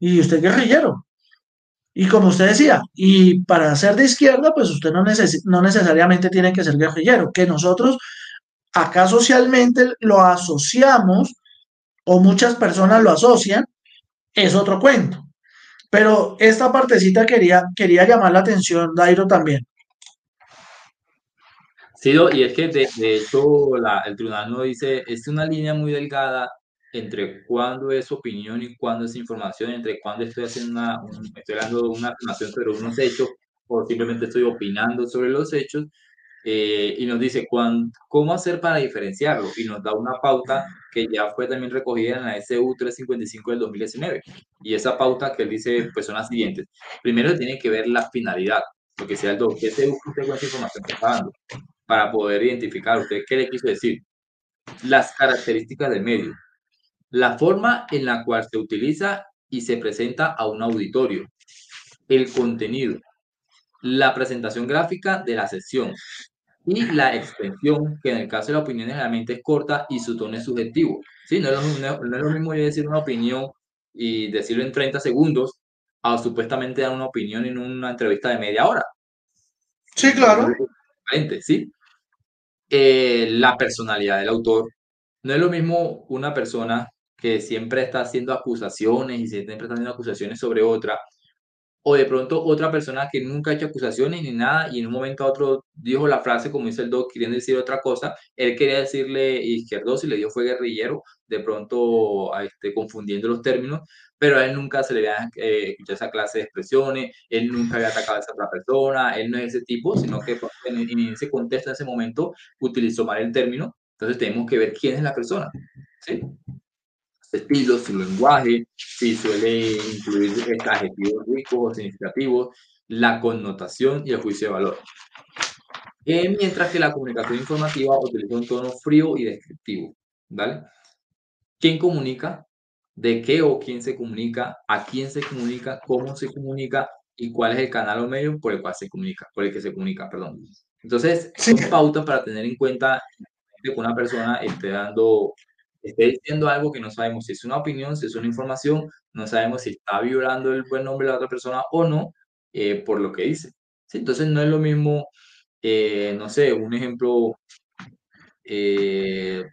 [SPEAKER 1] y usted es guerrillero. Y como usted decía, y para ser de izquierda, pues usted no, no necesariamente tiene que ser guerrillero, que nosotros Acá socialmente lo asociamos o muchas personas lo asocian, es otro cuento. Pero esta partecita quería, quería llamar la atención, Dairo, también.
[SPEAKER 2] Sí, y es que de, hecho el tribunal no dice, es una línea muy delgada entre cuándo es opinión y cuándo es información, entre cuándo estoy haciendo una, estoy dando una afirmación sobre unos hechos o simplemente estoy opinando sobre los hechos eh, y nos dice cómo hacer para diferenciarlo y nos da una pauta que ya fue también recogida en la SU 355 del 2019. Y esa pauta que él dice pues son las siguientes. Primero tiene que ver la finalidad, lo que sea el ¿qué se usted con esa información que está dando? Para poder identificar usted qué le quiso decir. Las características del medio, la forma en la cual se utiliza y se presenta a un auditorio, el contenido, la presentación gráfica de la sesión, y la extensión, que en el caso de la opinión generalmente es corta y su tono es subjetivo. ¿sí? No, es lo, no, es lo mismo decir una opinión y decirlo en 30 segundos a supuestamente dar una opinión en una entrevista de media hora.
[SPEAKER 1] Sí, claro.
[SPEAKER 2] ¿sí? Eh, la personalidad del autor. No es lo mismo una persona que siempre está haciendo acusaciones y siempre está haciendo acusaciones sobre otra, o de pronto otra persona que nunca ha hecho acusaciones ni nada y en un momento a otro dijo la frase como dice el doc queriendo decir otra cosa, él quería decirle izquierdoso y le dio fue guerrillero, de pronto este, confundiendo los términos, pero a él nunca se le había eh, escuchado esa clase de expresiones, él nunca había atacado a esa otra persona, él no es ese tipo, sino que en, en ese contexto, en ese momento, utilizó mal el término, entonces tenemos que ver quién es la persona, ¿sí? Estilo, su lenguaje, si suele incluir adjetivos ricos o significativos, la connotación y el juicio de valor. Eh, mientras que la comunicación informativa utiliza un tono frío y descriptivo. ¿vale? ¿Quién comunica? ¿De qué o quién se comunica? ¿A quién se comunica? ¿Cómo se comunica? ¿Y cuál es el canal o medio por el cual se comunica? Por el que se comunica, perdón. Entonces, son pautas para tener en cuenta que una persona esté dando esté diciendo algo que no sabemos si es una opinión, si es una información, no sabemos si está violando el buen nombre de la otra persona o no, eh, por lo que dice. ¿sí? Entonces no es lo mismo, eh, no sé, un ejemplo, eh,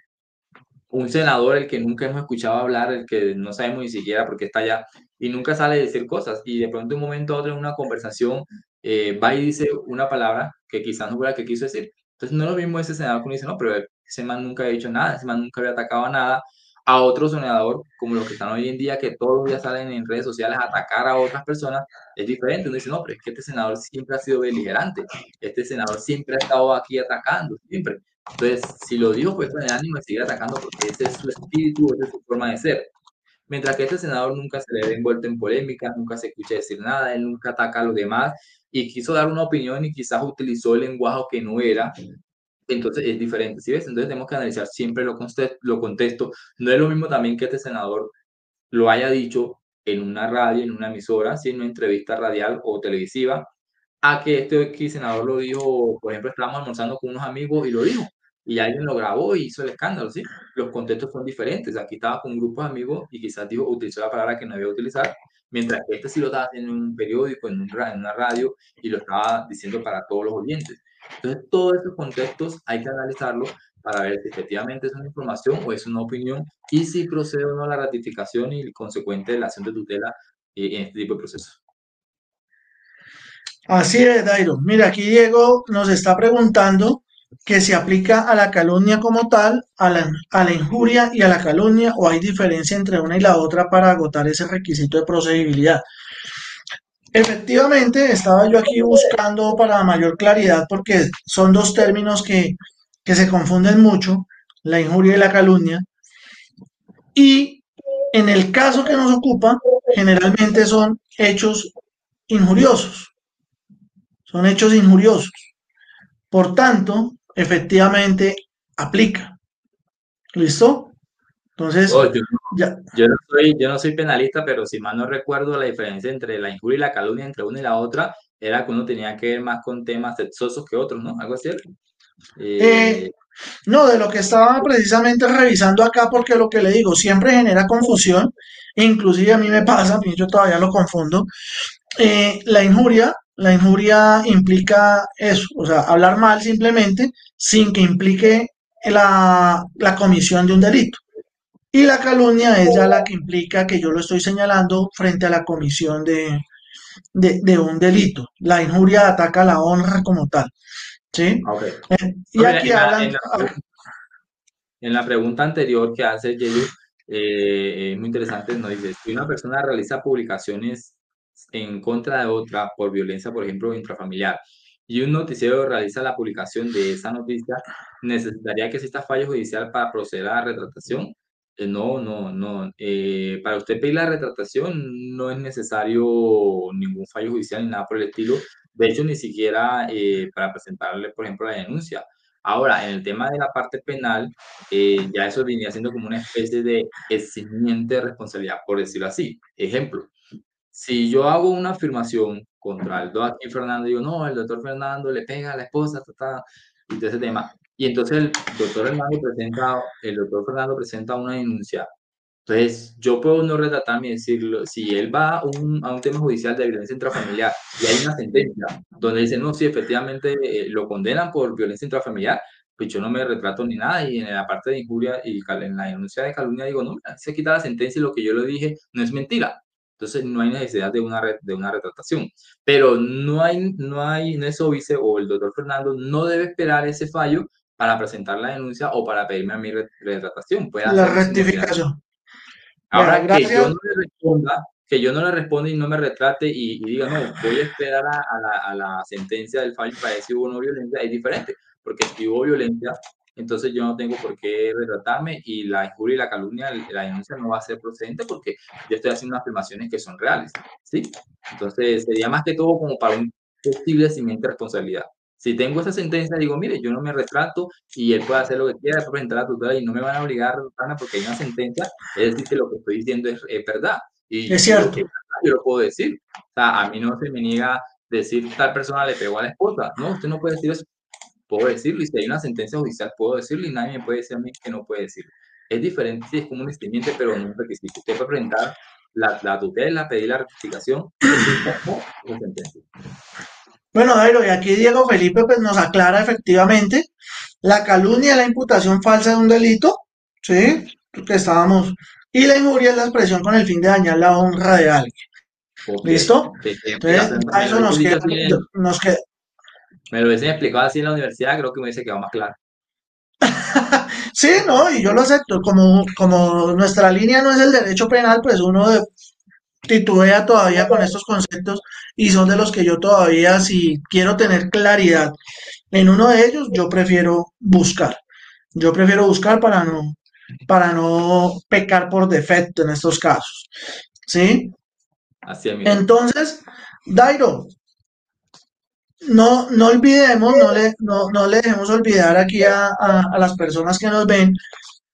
[SPEAKER 2] un senador el que nunca hemos escuchado hablar, el que no sabemos ni siquiera por qué está allá y nunca sale a decir cosas y de pronto un momento a otro en una conversación eh, va y dice una palabra que quizás no fue la que quiso decir. Entonces no es lo mismo ese senador que uno dice, no, pero ese man nunca ha dicho nada, ese man nunca había atacado a nada, a otro senador como los que están hoy en día que todos días salen en redes sociales a atacar a otras personas, es diferente. Uno dice, no, pero es que este senador siempre ha sido beligerante, este senador siempre ha estado aquí atacando, siempre. Entonces, si lo dijo, pues el ánimo de seguir atacando porque ese es su espíritu, esa es su forma de ser. Mientras que este senador nunca se le ve envuelto en polémica, nunca se escucha decir nada, él nunca ataca a los demás y quiso dar una opinión y quizás utilizó el lenguaje que no era, entonces es diferente, ¿sí ves? Entonces tenemos que analizar siempre lo, lo contexto. No es lo mismo también que este senador lo haya dicho en una radio, en una emisora, ¿sí? en una entrevista radial o televisiva, a que este senador lo dijo, por ejemplo, estábamos almorzando con unos amigos y lo dijo y alguien lo grabó y hizo el escándalo, ¿sí? Los contextos son diferentes. Aquí estaba con un grupo de amigos y quizás dijo, utilizó la palabra que no había utilizar, mientras que este sí lo estaba haciendo en un periódico, en, una radio y lo estaba diciendo para todos los oyentes. Entonces, todos estos contextos hay que analizarlos para ver si efectivamente es una información o es una opinión y si procede o no la ratificación y el consecuente la acción de tutela eh, en este tipo de procesos.
[SPEAKER 1] Así es, Dairo. Mira, aquí Diego nos está preguntando que se aplica a la calumnia como tal, a la, injuria y a la calumnia, o hay diferencia entre una y la otra para agotar ese requisito de procedibilidad. Efectivamente, estaba yo aquí buscando para mayor claridad porque son dos términos que, que se confunden mucho, la injuria y la calumnia. Y en el caso que nos ocupa, generalmente son hechos injuriosos. Son hechos injuriosos. Por tanto, efectivamente aplica. ¿Listo? Entonces,
[SPEAKER 2] oh, yo, no soy, yo no soy penalista, pero si mal no recuerdo, la diferencia entre la injuria y la calumnia entre una y la otra era que uno tenía que ver más con temas sexosos que otros, ¿no? Algo así.
[SPEAKER 1] Eh, eh, no, de lo que estaba precisamente revisando acá, porque lo que le digo siempre genera confusión, inclusive a mí me pasa, yo todavía lo confundo. Eh, la injuria la injuria implica eso, o sea, hablar mal simplemente sin que implique la, comisión de un delito. Y la calumnia es ya la que implica que yo lo estoy señalando frente a la comisión de, un delito. La injuria ataca la honra como tal. ¿Sí?
[SPEAKER 2] Eh, y aquí en hablan... La, en, la, pregunta anterior que hace Yeyu, eh, es muy interesante, nos dice, si una persona realiza publicaciones en contra de otra por violencia, por ejemplo, intrafamiliar, y un noticiero realiza la publicación de esa noticia, necesitaría que exista fallo judicial para proceder a la retratación. Eh, no, no, no. Eh, para usted pedir la retratación no es necesario ningún fallo judicial ni nada por el estilo. De hecho, ni siquiera eh, para presentarle, por ejemplo, la denuncia. Ahora, en el tema de la parte penal, ya eso venía siendo como una especie de eximiente de responsabilidad, por decirlo así. Ejemplo, si yo hago una afirmación contra el doctor Fernando, digo, no, el doctor Fernando le pega a la esposa, y todo ese tema. Y entonces el doctor presenta, el doctor Fernando presenta una denuncia. Entonces, yo puedo no retratarme y decirlo, si él va a un, a un tema judicial de violencia intrafamiliar y hay una sentencia donde dice, no, si efectivamente eh, lo condenan por violencia intrafamiliar, pues yo no me retrato ni nada y en la parte de injuria y en la denuncia de calumnia digo, no, se quita la sentencia y lo que yo le dije no es mentira. Entonces no hay necesidad de una, de una retratación. Pero no hay, no hay, no es vice o el doctor Fernando no debe esperar ese fallo para presentar la denuncia o para pedirme a mi retratación.
[SPEAKER 1] Puede la rectificación.
[SPEAKER 2] Ahora que yo no le responda, que yo no le responda y no me retrate y, diga, no, voy a esperar a, la, a, la, sentencia del fallo para decir hubo no violencia, es diferente, porque si hubo violencia, entonces yo no tengo por qué retratarme y la injuria y la calumnia, la denuncia no va a ser procedente porque yo estoy haciendo afirmaciones que son reales, ¿sí? Entonces sería más que todo como para un posible cimiento de responsabilidad. Si tengo esa sentencia, digo, mire, yo no me retrato y él puede hacer lo que quiera, presentar la tutela y no me van a obligar a retratarme porque hay una sentencia, es decir, que lo que estoy diciendo es, verdad. Y
[SPEAKER 1] es cierto. Yo,
[SPEAKER 2] yo lo puedo decir. O sea, a mí no se me niega decir tal persona le pegó a la esposa. No, usted no puede decir eso puedo decirlo, y si hay una sentencia judicial, puedo decirlo, y nadie me puede decir a mí que no puede decirlo. Es diferente si es como un estimante, pero no un requisito. Usted puede presentar la, la tutela, pedir la rectificación, la sentencia.
[SPEAKER 1] Bueno, Jairo, y aquí Diego Felipe pues, nos aclara efectivamente la calumnia, la imputación falsa de un delito, ¿sí? Que estábamos. Y la injuria es la expresión con el fin de dañar la honra de alguien. ¿Listo? Entonces, a eso nos queda, nos queda.
[SPEAKER 2] Me lo hubiesen explicado así en la universidad, creo que me hubiese quedado más claro.
[SPEAKER 1] sí, no, y yo lo acepto. Como, como nuestra línea no es el derecho penal, pues uno titubea todavía con estos conceptos y son de los que yo todavía, si quiero tener claridad en uno de ellos, yo prefiero buscar. Yo prefiero buscar para no, para no pecar por defecto en estos casos. ¿Sí?
[SPEAKER 2] Así es.
[SPEAKER 1] Entonces, Dairo, no, no olvidemos, no le, no, no le dejemos olvidar aquí a, a, las personas que nos ven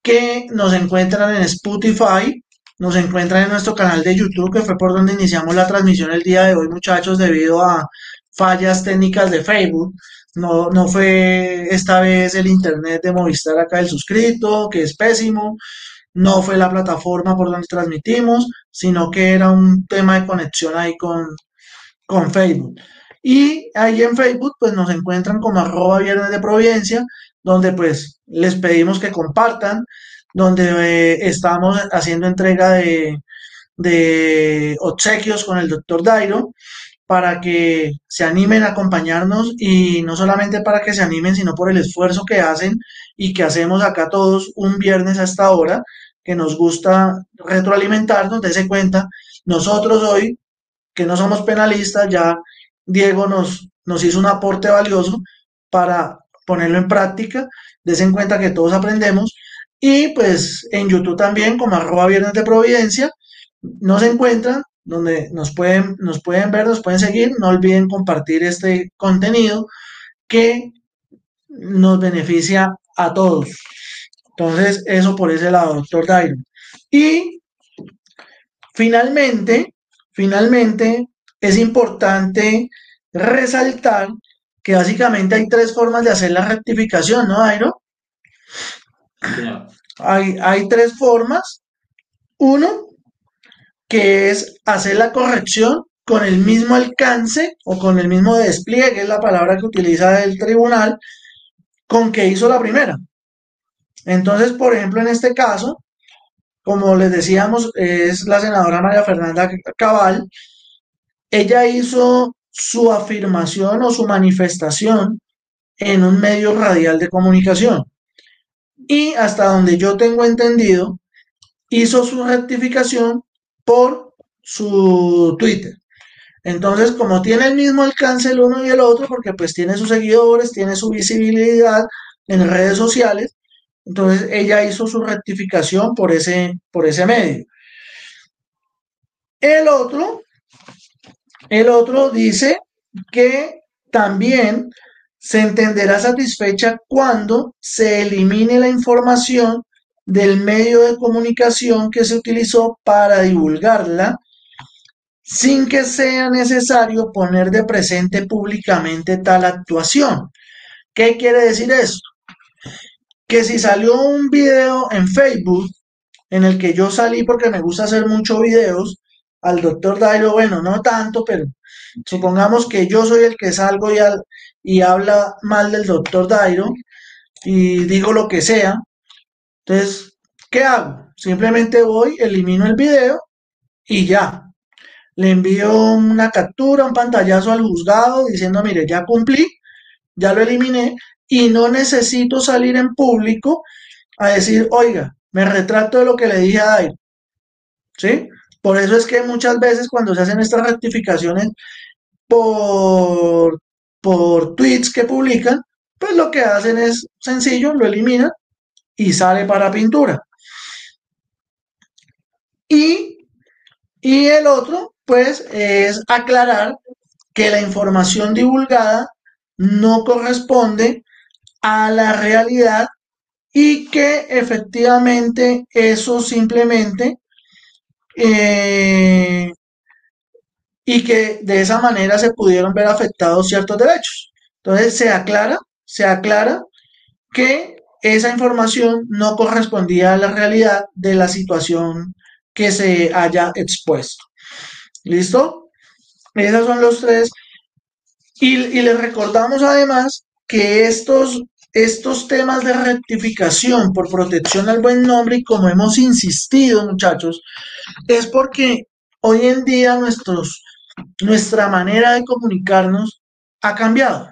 [SPEAKER 1] que nos encuentran en Spotify, nos encuentran en nuestro canal de YouTube, que fue por donde iniciamos la transmisión el día de hoy, muchachos, debido a fallas técnicas de Facebook. No, no fue esta vez el internet de Movistar acá el suscrito, que es pésimo. No fue la plataforma por donde transmitimos, sino que era un tema de conexión ahí con, con Facebook. Y ahí en Facebook pues nos encuentran como arroba viernes de Providencia, donde pues les pedimos que compartan, donde eh, estamos haciendo entrega de, de obsequios con el doctor Dairo para que se animen a acompañarnos y no solamente para que se animen, sino por el esfuerzo que hacen y que hacemos acá todos un viernes a esta hora, que nos gusta retroalimentarnos, ese cuenta, nosotros hoy, que no somos penalistas, ya Diego nos, nos hizo un aporte valioso para ponerlo en práctica, en cuenta que todos aprendemos, y pues en YouTube también, como arroba viernes de Providencia, nos encuentran donde nos pueden, nos pueden ver, nos pueden seguir. No olviden compartir este contenido que nos beneficia a todos. Entonces, eso por ese lado, doctor Dairo. Y finalmente, finalmente, es importante resaltar que básicamente hay tres formas de hacer la rectificación, ¿no, Dairo? Hay, hay tres formas. Uno, que es hacer la corrección con el mismo alcance o con el mismo despliegue, es la palabra que utiliza el tribunal, con que hizo la primera. Entonces, por ejemplo, en este caso, como les decíamos, es la senadora María Fernanda Cabal, ella hizo su afirmación o su manifestación en un medio radial de comunicación. Y hasta donde yo tengo entendido, hizo su rectificación por su Twitter. Entonces, como tiene el mismo alcance el uno y el otro, porque pues tiene sus seguidores, tiene su visibilidad en redes sociales, entonces ella hizo su rectificación por ese, por ese medio. El otro, el otro dice que también se entenderá satisfecha cuando se elimine la información del medio de comunicación que se utilizó para divulgarla sin que sea necesario poner de presente públicamente tal actuación. ¿Qué quiere decir esto? Que si salió un video en Facebook en el que yo salí porque me gusta hacer muchos videos, al doctor Dairo, bueno, no tanto, pero supongamos que yo soy el que salgo y, y habla mal del doctor Dairo y digo lo que sea, entonces, ¿qué hago? Simplemente voy, elimino el video y ya. Le envío una captura, un pantallazo al juzgado diciendo, mire, ya cumplí, ya lo eliminé y no necesito salir en público a decir, oiga, me retrato de lo que le dije a Dairo. ¿Sí? Por eso es que muchas veces cuando se hacen estas rectificaciones por, por tweets que publican, pues lo que hacen es sencillo, lo eliminan y sale para pintura. Y, y el otro, pues, es aclarar que la información divulgada no corresponde a la realidad y que efectivamente eso simplemente eh, y que de esa manera se pudieron ver afectados ciertos derechos. Entonces se aclara, se aclara que esa información no correspondía a la realidad de la situación que se haya expuesto. ¿Listo? Esos son los tres. Y, les recordamos además que estos, estos temas de rectificación por protección al buen nombre y como hemos insistido, muchachos, es porque hoy en día nuestra manera de comunicarnos ha cambiado.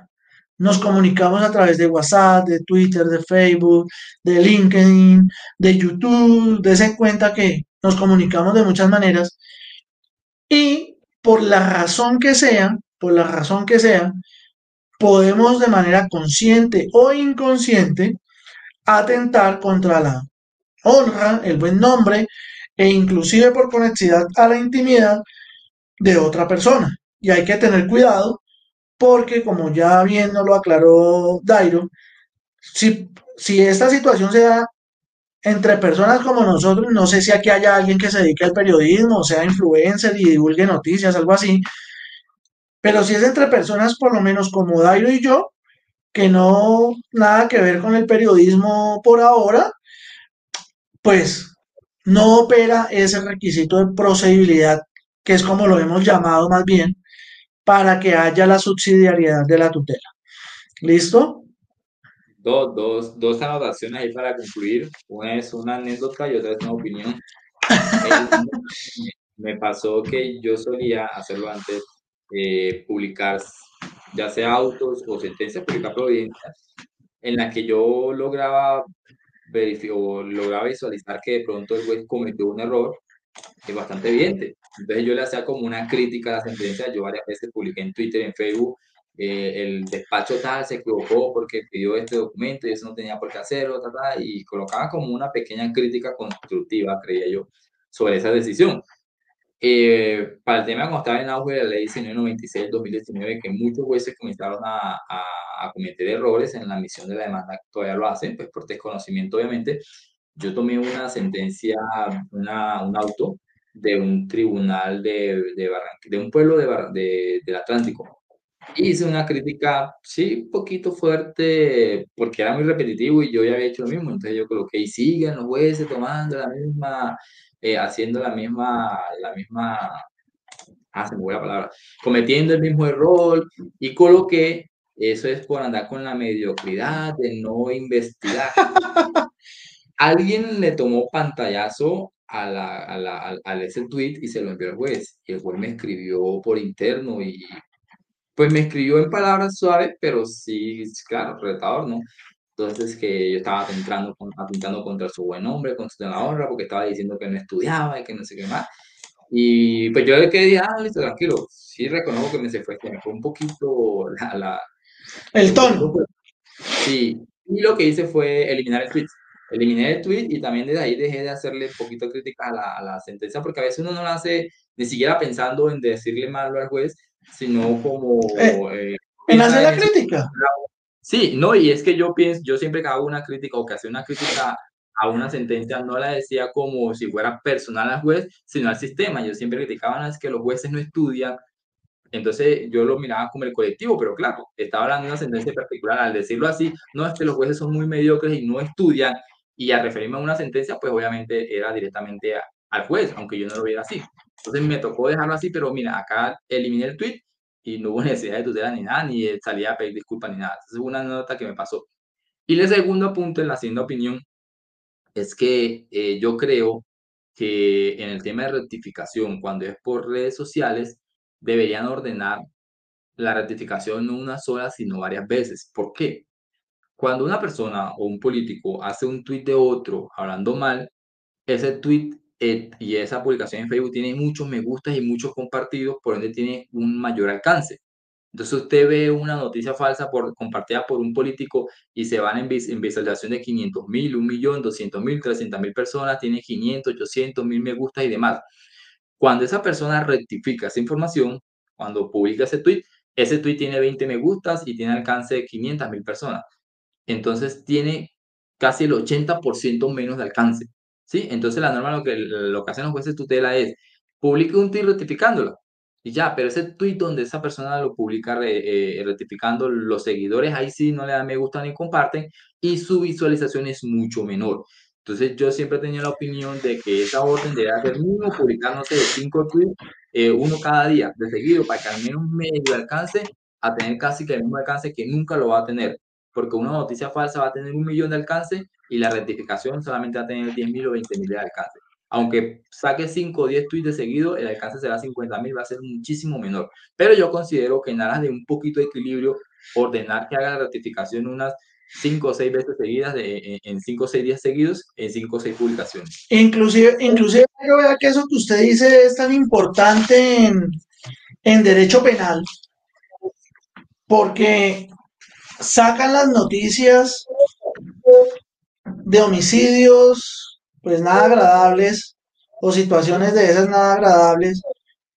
[SPEAKER 1] Nos comunicamos a través de WhatsApp, de Twitter, de Facebook, de LinkedIn, de YouTube. Dese cuenta que nos comunicamos de muchas maneras y por la razón que sea, por la razón que sea, podemos de manera consciente o inconsciente atentar contra la honra, el buen nombre e inclusive por conexidad a la intimidad de otra persona. Y hay que tener cuidado porque como ya bien lo aclaró Dairo, si, si esta situación se da entre personas como nosotros, no sé si aquí haya alguien que se dedique al periodismo, sea influencer y divulgue noticias, algo así, pero si es entre personas por lo menos como Dairo y yo, que no nada que ver con el periodismo por ahora, pues no opera ese requisito de procedibilidad, que es como lo hemos llamado más bien, para que haya la subsidiariedad de la tutela. ¿Listo?
[SPEAKER 2] Dos, dos, dos anotaciones ahí para concluir. Una es una anécdota y otra es una opinión. me pasó que yo solía hacerlo antes, eh, publicar ya sea autos o sentencias, publicar providencias, en la que yo lograba o lograba visualizar que de pronto el juez cometió un error es bastante evidente. Entonces yo le hacía como una crítica a la sentencia, yo varias veces publiqué en Twitter, en Facebook, eh, el despacho tal se equivocó porque pidió este documento y eso no tenía por qué hacerlo, y colocaba como una pequeña crítica constructiva, creía yo, sobre esa decisión. Eh, para el tema cuando estaba en auge de la ley 1996 2019, que muchos jueces comenzaron a, a, a, cometer errores en la emisión de la demanda, todavía lo hacen, pues por desconocimiento obviamente, yo tomé una sentencia, una, un auto de un tribunal de, de, de un pueblo de, de, del Atlántico. Hice una crítica, sí, un poquito fuerte, porque era muy repetitivo y yo ya había hecho lo mismo. Entonces yo coloqué, y siguen los jueces tomando la misma, eh, haciendo la misma, la misma, ah, se me fue la palabra, cometiendo el mismo error y coloqué, eso es por andar con la mediocridad de no investigar. alguien le tomó pantallazo a, la, a, la, a, ese tweet y se lo envió al juez. Y el juez me escribió por interno y pues me escribió en palabras suaves, pero sí, claro, retador, ¿no? Entonces que yo estaba atentando, atentando contra su buen nombre, contra la honra, porque estaba diciendo que no estudiaba y que no sé qué más. Y pues yo le quedé, ah, listo, tranquilo. Sí reconozco que me se fue, que me fue un poquito la... la
[SPEAKER 1] el tono.
[SPEAKER 2] Sí, y lo que hice fue eliminar el tweet eliminé el tweet y también desde ahí dejé de hacerle un poquito crítica a la, a la, sentencia, porque a veces uno no lo hace ni siquiera pensando en decirle malo al juez, sino como...
[SPEAKER 1] Eh, eh, en hacer la crítica.
[SPEAKER 2] Sí, no, y es que yo pienso, yo siempre que hago una crítica o que hace una crítica a una sentencia, no la decía como si fuera personal al juez, sino al sistema. Yo siempre criticaba es que los jueces no estudian, entonces yo lo miraba como el colectivo, pero claro, estaba hablando de una sentencia particular. Al decirlo así, no es que los jueces son muy mediocres y no estudian, y al referirme a una sentencia, pues obviamente era directamente al juez, aunque yo no lo viera así. Entonces me tocó dejarlo así, pero mira, acá eliminé el tweet y no hubo necesidad de tutela ni nada, ni salía a pedir disculpas ni nada. Esa es una nota que me pasó. Y el segundo punto en la segunda opinión es que eh, yo creo que en el tema de rectificación, cuando es por redes sociales, deberían ordenar la rectificación no una sola, sino varias veces. ¿Por qué? Cuando una persona o un político hace un tweet de otro hablando mal, ese tweet eh, y esa publicación en Facebook tiene muchos me gustas y muchos compartidos, por ende tiene un mayor alcance. Entonces usted ve una noticia falsa por, compartida por un político y se van en, en visualización de 500 mil, 1 millón, 200 mil, 300 mil personas, tiene 500, 800 mil me gustas y demás. Cuando esa persona rectifica esa información, cuando publica ese tweet, ese tweet tiene 20 me gustas y tiene alcance de 500 mil personas entonces tiene casi el 80% menos de alcance. ¿Sí? Entonces la norma lo que, lo que hacen los jueces de tutela es publique un tweet rectificándolo. Y ya, pero ese tweet donde esa persona lo publica eh, rectificando, los seguidores ahí sí no le dan me gusta ni comparten y su visualización es mucho menor. Entonces yo siempre tenido la opinión de que esa orden debe hacer mínimo publicar, no sé, cinco tweets, eh, uno cada día de seguido, para que al menos medio alcance a tener casi que el mismo alcance que nunca lo va a tener. porque una noticia falsa va a tener un millón de alcance y la rectificación solamente va a tener 10 mil o 20 mil de alcance. Aunque saque 5 o 10 tweets de seguido, el alcance será 50 mil, va a ser muchísimo menor. Pero yo considero que en aras de un poquito de equilibrio, ordenar que haga la rectificación unas 5 o 6 veces seguidas, de, en 5 o 6 días seguidos, en 5 o 6 publicaciones.
[SPEAKER 1] Inclusive, inclusive yo vea que eso que usted dice es tan importante en, en derecho penal, porque sacan las noticias de homicidios, pues nada agradables, o situaciones de esas nada agradables,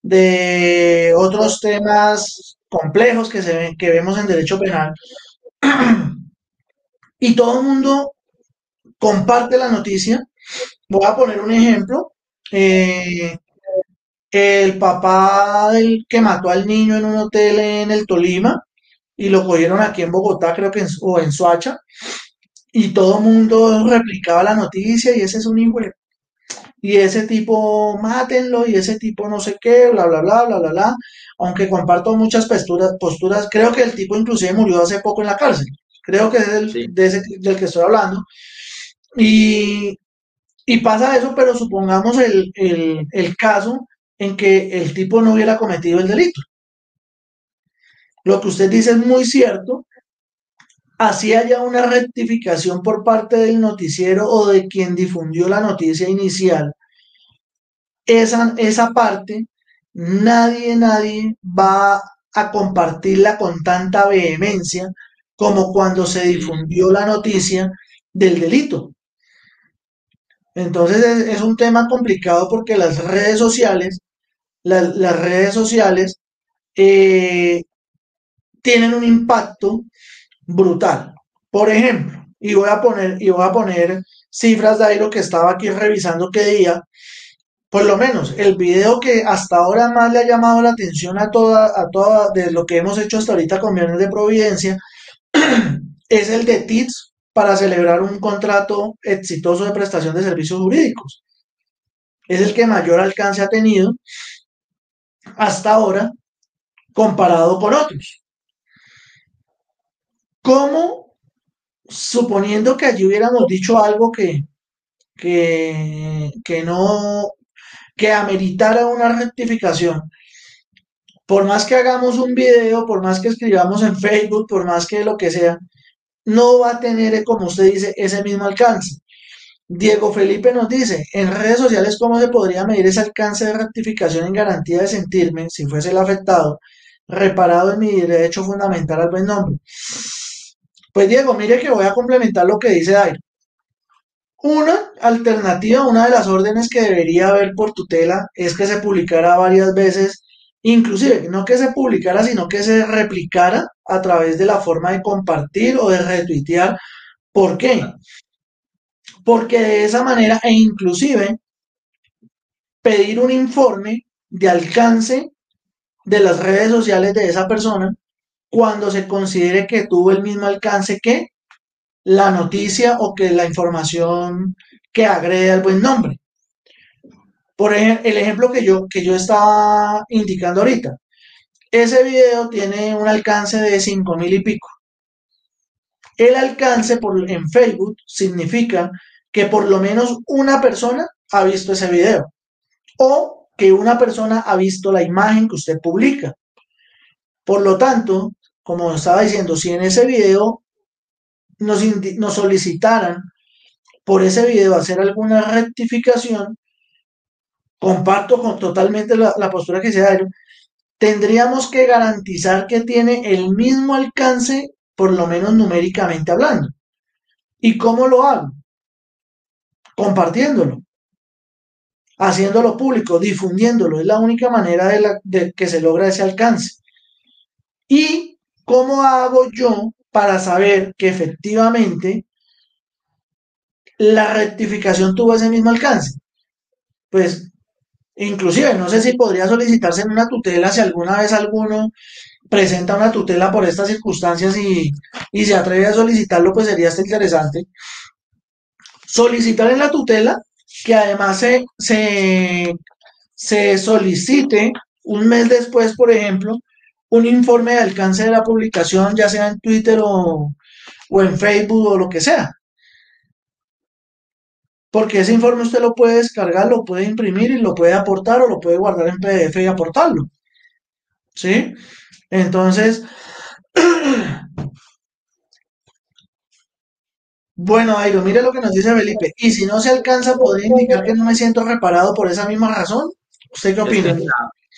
[SPEAKER 1] de otros temas complejos que, se que vemos en derecho penal, y todo el mundo comparte la noticia. Voy a poner un ejemplo. Eh, el papá del que mató al niño en un hotel en el Tolima y lo cogieron aquí en Bogotá, creo que en, o en Soacha, y todo el mundo replicaba la noticia y ese es un hijo y ese tipo mátenlo y ese tipo no sé qué, bla, bla, bla, bla, bla, bla. Aunque comparto muchas posturas, posturas, creo que el tipo inclusive murió hace poco en la cárcel. Creo que es el, de ese, del que estoy hablando. Y, y pasa eso, pero supongamos el, el, el caso en que el tipo no hubiera cometido el delito. Lo que usted dice es muy cierto. Así haya una rectificación por parte del noticiero o de quien difundió la noticia inicial. Esa, esa parte, nadie, nadie va a compartirla con tanta vehemencia como cuando se difundió la noticia del delito. Entonces es, un tema complicado porque las redes sociales, las redes sociales eh, tienen un impacto brutal. Por ejemplo, y voy a poner, y voy a poner cifras de ahí lo que estaba aquí revisando qué día, por lo menos el video que hasta ahora más le ha llamado la atención a toda, a toda de lo que hemos hecho hasta ahorita con Viernes de Providencia, es el de TITS para celebrar un contrato exitoso de prestación de servicios jurídicos. Es el que mayor alcance ha tenido hasta ahora comparado con otros. ¿Cómo, suponiendo que allí hubiéramos dicho algo que, que, no, que ameritara una rectificación, por más que hagamos un video, por más que escribamos en Facebook, por más que lo que sea, no va a tener, como usted dice, ese mismo alcance. Diego Felipe nos dice, en redes sociales, ¿cómo se podría medir ese alcance de rectificación en garantía de sentirme, si fuese el afectado, reparado en mi derecho fundamental al buen nombre? Pues Diego, mire que voy a complementar lo que dice Dairo. Una alternativa, una de las órdenes que debería haber por tutela es que se publicara varias veces Inclusive, no que se publicara, sino que se replicara a través de la forma de compartir o de retuitear. ¿Por qué? Porque de esa manera, e inclusive, pedir un informe de alcance de las redes sociales de esa persona cuando se considere que tuvo el mismo alcance que la noticia o que la información que agrede al buen nombre. Por ejemplo, el ejemplo que yo, que yo estaba indicando ahorita, ese video tiene un alcance de 5 mil y pico. El alcance por, en Facebook significa que por lo menos una persona ha visto ese video o que una persona ha visto la imagen que usted publica. Por lo tanto, como estaba diciendo, si en ese video nos, nos solicitaran por ese video hacer alguna rectificación, comparto con totalmente la, postura que se da, tendríamos que garantizar que tiene el mismo alcance, por lo menos numéricamente hablando. ¿Y cómo lo hago? Compartiéndolo, haciéndolo público, difundiéndolo. Es la única manera de, de que se logra ese alcance. ¿Y cómo hago yo para saber que efectivamente la rectificación tuvo ese mismo alcance? Pues Inclusive, no sé si podría solicitarse en una tutela si alguna vez alguno presenta una tutela por estas circunstancias y, se atreve a solicitarlo, pues sería hasta interesante. Solicitar en la tutela que además se, se, se solicite un mes después, por ejemplo, un informe de alcance de la publicación, ya sea en Twitter o, o en Facebook o lo que sea. Porque ese informe usted lo puede descargar, lo puede imprimir y lo puede aportar o lo puede guardar en PDF y aportarlo. ¿Sí? Entonces, bueno, Airo, mire lo que nos dice Felipe. Y si no se alcanza, ¿podría indicar que no me siento reparado por esa misma razón? ¿Usted qué opina?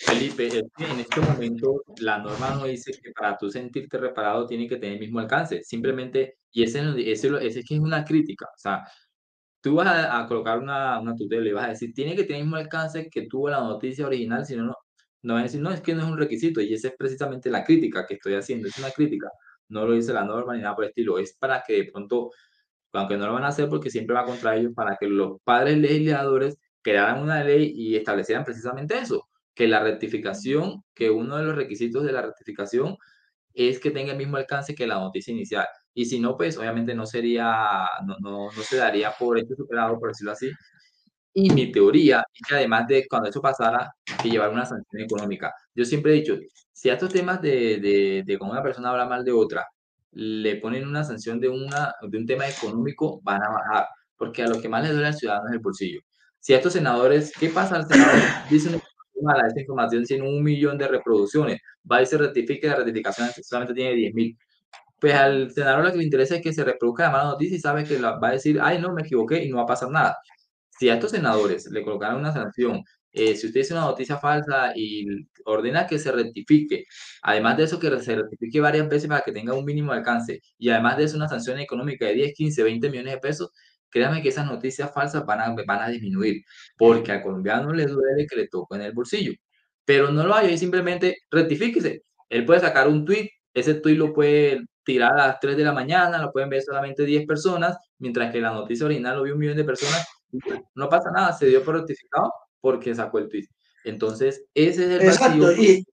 [SPEAKER 2] Felipe, en este momento la norma no dice que para tú sentirte reparado tiene que tener el mismo alcance. Simplemente, y ese, ese, ese es que es una crítica. O sea, tú vas a, colocar una, una, tutela y vas a decir, tiene que tener el mismo alcance que tuvo la noticia original, si no, no, no vas a decir, no, es que no es un requisito, y esa es precisamente la crítica que estoy haciendo, es una crítica, no lo dice la norma ni nada por el estilo, es para que de pronto, aunque no lo van a hacer porque siempre va contra ellos, para que los padres legisladores crearan una ley y establecieran precisamente eso, que la rectificación, que uno de los requisitos de la rectificación es que tenga el mismo alcance que la noticia inicial. Y si no, pues obviamente no sería, no, no, no se daría por hecho superado, por decirlo así. Y mi teoría es que además de cuando eso pasara, que llevar una sanción económica. Yo siempre he dicho, si a estos temas de, de, de cómo una persona habla mal de otra, le ponen una sanción de, una, de un tema económico, van a bajar, porque a lo que más le duele al ciudadano es el bolsillo. Si a estos senadores, ¿qué pasa al senador? Dicen mala esta información tiene un millón de reproducciones, va y se rectifica, la rectificación solamente tiene 10 mil pues al senador lo que le interesa es que se reproduzca la mala noticia y sabe que va a decir, ay, no, me equivoqué y no va a pasar nada. Si a estos senadores le colocaran una sanción, eh, si usted dice una noticia falsa y ordena que se rectifique, además de eso que se rectifique varias veces para que tenga un mínimo alcance, y además de eso una sanción económica de 10, 15, 20 millones de pesos, créame que esas noticias falsas van a, van a disminuir, porque al colombiano le duele que le toque en el bolsillo. Pero no lo hay, simplemente rectifíquese. Él puede sacar un tweet, ese tweet lo puede tirar a las 3 de la mañana, lo pueden ver solamente 10 personas, mientras que la noticia original lo vio un millón de personas. No pasa nada, se dio por rectificado porque sacó el tweet. Entonces, ese es el
[SPEAKER 1] Exacto, y,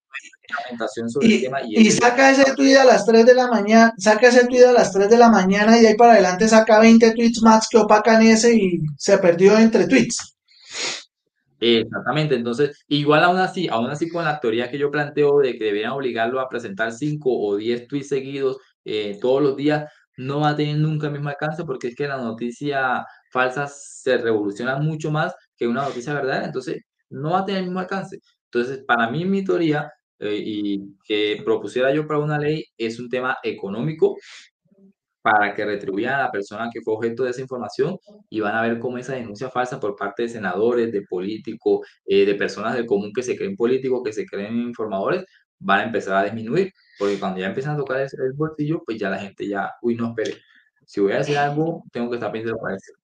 [SPEAKER 1] sobre y, el tema, y, y saca ese tweet a las 3 de la mañana, saca ese tweet a las 3 de la mañana y ahí para adelante saca 20 tweets más que opacan ese y se perdió entre tweets.
[SPEAKER 2] Exactamente, entonces, igual aún así, aún así con la teoría que yo planteo de que deberían obligarlo a presentar 5 o 10 tweets seguidos eh, todos los días, no va a tener nunca el mismo alcance porque es que la noticia falsa se revoluciona mucho más que una noticia verdadera, entonces no va a tener el mismo alcance. Entonces, para mí, mi teoría eh, y que propusiera yo para una ley es un tema económico para que retribuyan a la persona que fue objeto de esa información y van a ver cómo esa denuncia falsa por parte de senadores, de políticos, eh, de personas del común que se creen políticos, que se creen informadores, van a empezar a disminuir, porque cuando ya empiezan a tocar el, bolsillo, pues ya la gente ya, uy, no espere, si voy a decir algo, tengo que estar pendiente de lo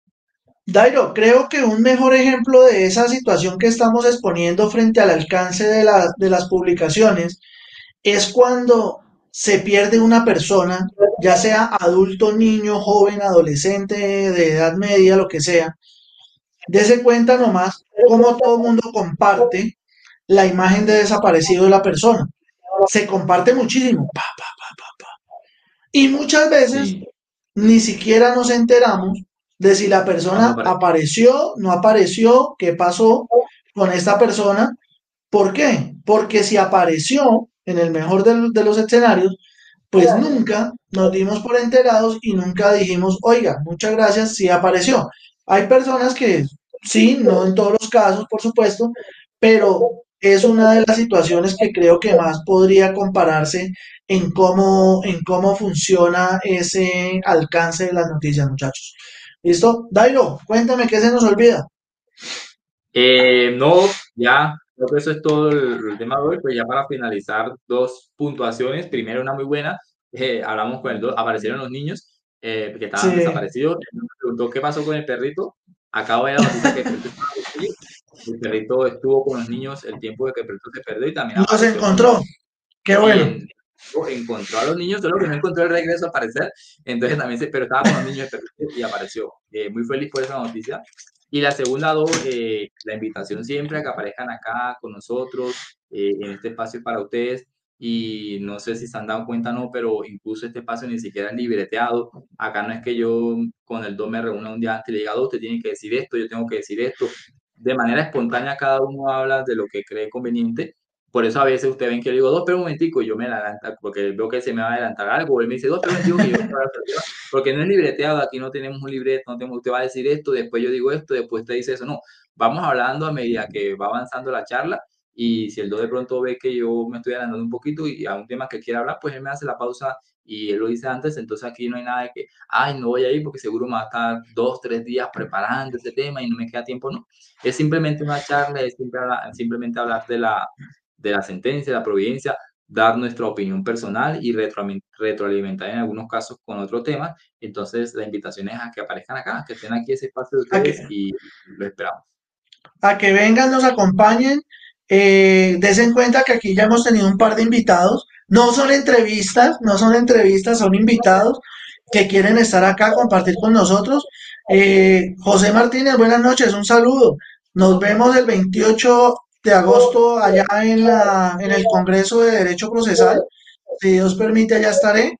[SPEAKER 1] Dairo, creo que un mejor ejemplo de esa situación que estamos exponiendo frente al alcance de, de las publicaciones es cuando se pierde una persona, ya sea adulto, niño, joven, adolescente, de edad media, lo que sea. Dese cuenta nomás cómo todo el mundo comparte la imagen de desaparecido de la persona. Se comparte muchísimo. y muchas veces ni siquiera nos enteramos de si la persona apareció, no apareció, qué pasó con esta persona. ¿Por qué? Porque si apareció, en el mejor de, los escenarios, pues nunca nos dimos por enterados y nunca dijimos, oiga, muchas gracias, sí apareció. Hay personas que sí, no en todos los casos, por supuesto, pero es una de las situaciones que creo que más podría compararse en cómo, en cómo funciona ese alcance de las noticias, muchachos. ¿Listo? Dairo, cuéntame qué se nos olvida.
[SPEAKER 2] Eh, no, ya, creo que eso es todo el, tema de hoy. Pues ya para finalizar, dos puntuaciones. Primero, una muy buena. Eh, hablamos con el dos, aparecieron los niños eh, que estaban desaparecidos. me preguntó qué pasó con el perrito. Acabo de ver que el perrito el perrito estuvo con los niños el tiempo de que el perrito se perdió y también.
[SPEAKER 1] Los encontró. Qué bueno.
[SPEAKER 2] Encontró a los niños, solo que no encontró el regreso a aparecer. Entonces también se, pero estaba con los niños y apareció. Eh, muy feliz por esa noticia. Y la segunda dos, eh, la invitación siempre a que aparezcan acá con nosotros eh, en este espacio para ustedes. Y no sé si se han dado cuenta o no, pero incluso este espacio ni siquiera es libreteado. Acá no es que yo con el 2 me reúna un día antes y le diga, dos, usted tiene que decir esto, yo tengo que decir esto de manera espontánea cada uno habla de lo que cree conveniente Por eso a veces ustedes ven que yo digo, dos, pero un momentico, y yo me adelanto, porque veo que se me va a adelantar algo, él me dice, dos, pero un momentico, que yo porque no es libreteado, aquí no tenemos un libreto, no tenemos, usted va a decir esto, después yo digo esto, después usted dice eso, no, vamos hablando a medida que va avanzando la charla, y si el dos de pronto ve que yo me estoy adelantando un poquito y a un tema que quiera hablar, pues él me hace la pausa y él lo dice antes, entonces aquí no hay nada de que, ay, no voy a ir porque seguro me va a estar dos, tres días preparando ese tema y no me queda tiempo, no. Es simplemente una charla, es simplemente hablar de la, de la sentencia, de la providencia, dar nuestra opinión personal y retroalimentar en algunos casos con otro tema. Entonces, la invitación es a que aparezcan acá, que estén aquí ese espacio de ustedes y lo esperamos.
[SPEAKER 1] A que vengan, nos acompañen. Eh, desen cuenta que aquí ya hemos tenido un par de invitados. No son entrevistas, no son entrevistas, son invitados que quieren estar acá, compartir con nosotros. Eh, José Martínez, buenas noches, un saludo. Nos vemos el 28 de agosto allá en, la, en el Congreso de Derecho Procesal. Si Dios permite, allá estaré.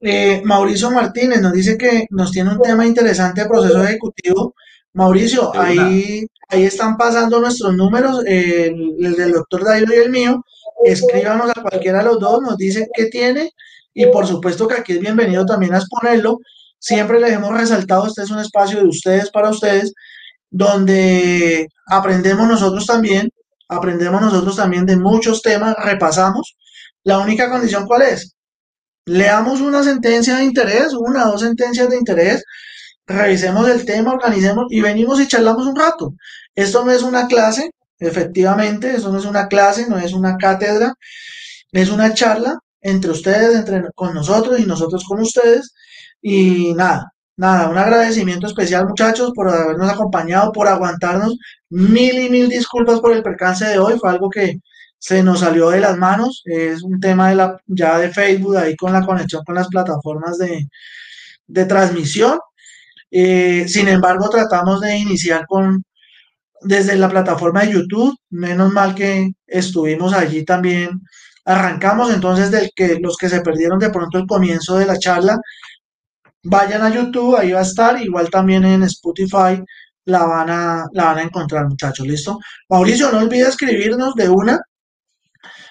[SPEAKER 1] Eh, Mauricio Martínez nos dice que nos tiene un tema interesante de proceso ejecutivo. Mauricio, ahí, ahí están pasando nuestros números, el, del doctor Dairo y el mío. Escríbanos a cualquiera de los dos, nos dice qué tiene y por supuesto que aquí es bienvenido también a exponerlo. Siempre les hemos resaltado, este es un espacio de ustedes para ustedes donde aprendemos nosotros también, aprendemos nosotros también de muchos temas, repasamos. La única condición cuál es? Leamos una sentencia de interés, una o dos sentencias de interés, revisemos el tema, organicemos y venimos y charlamos un rato. Esto no es una clase, efectivamente, esto no es una clase, no es una cátedra, es una charla entre ustedes, entre con nosotros y nosotros con ustedes. Y nada, Nada, un agradecimiento especial muchachos por habernos acompañado, por aguantarnos. Mil y mil disculpas por el percance de hoy, fue algo que se nos salió de las manos. Es un tema de la, ya de Facebook, ahí con la conexión con las plataformas de, transmisión. Eh, sin embargo, tratamos de iniciar con desde la plataforma de YouTube. Menos mal que estuvimos allí también. Arrancamos entonces del que los que se perdieron de pronto el comienzo de la charla, Vayan a YouTube, ahí va a estar, igual también en Spotify la van a, la van a encontrar, muchachos, ¿listo? Mauricio, no olvides escribirnos de una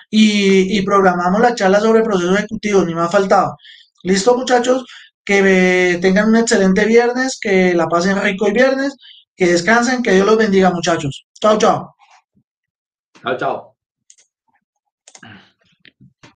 [SPEAKER 1] y, programamos la charla sobre procesos ejecutivos, ni me ha faltado. ¿Listo, muchachos? Que tengan un excelente viernes, que la pasen rico el viernes, que descansen, que Dios los bendiga, muchachos. Chao, chao.
[SPEAKER 2] Chao, chao.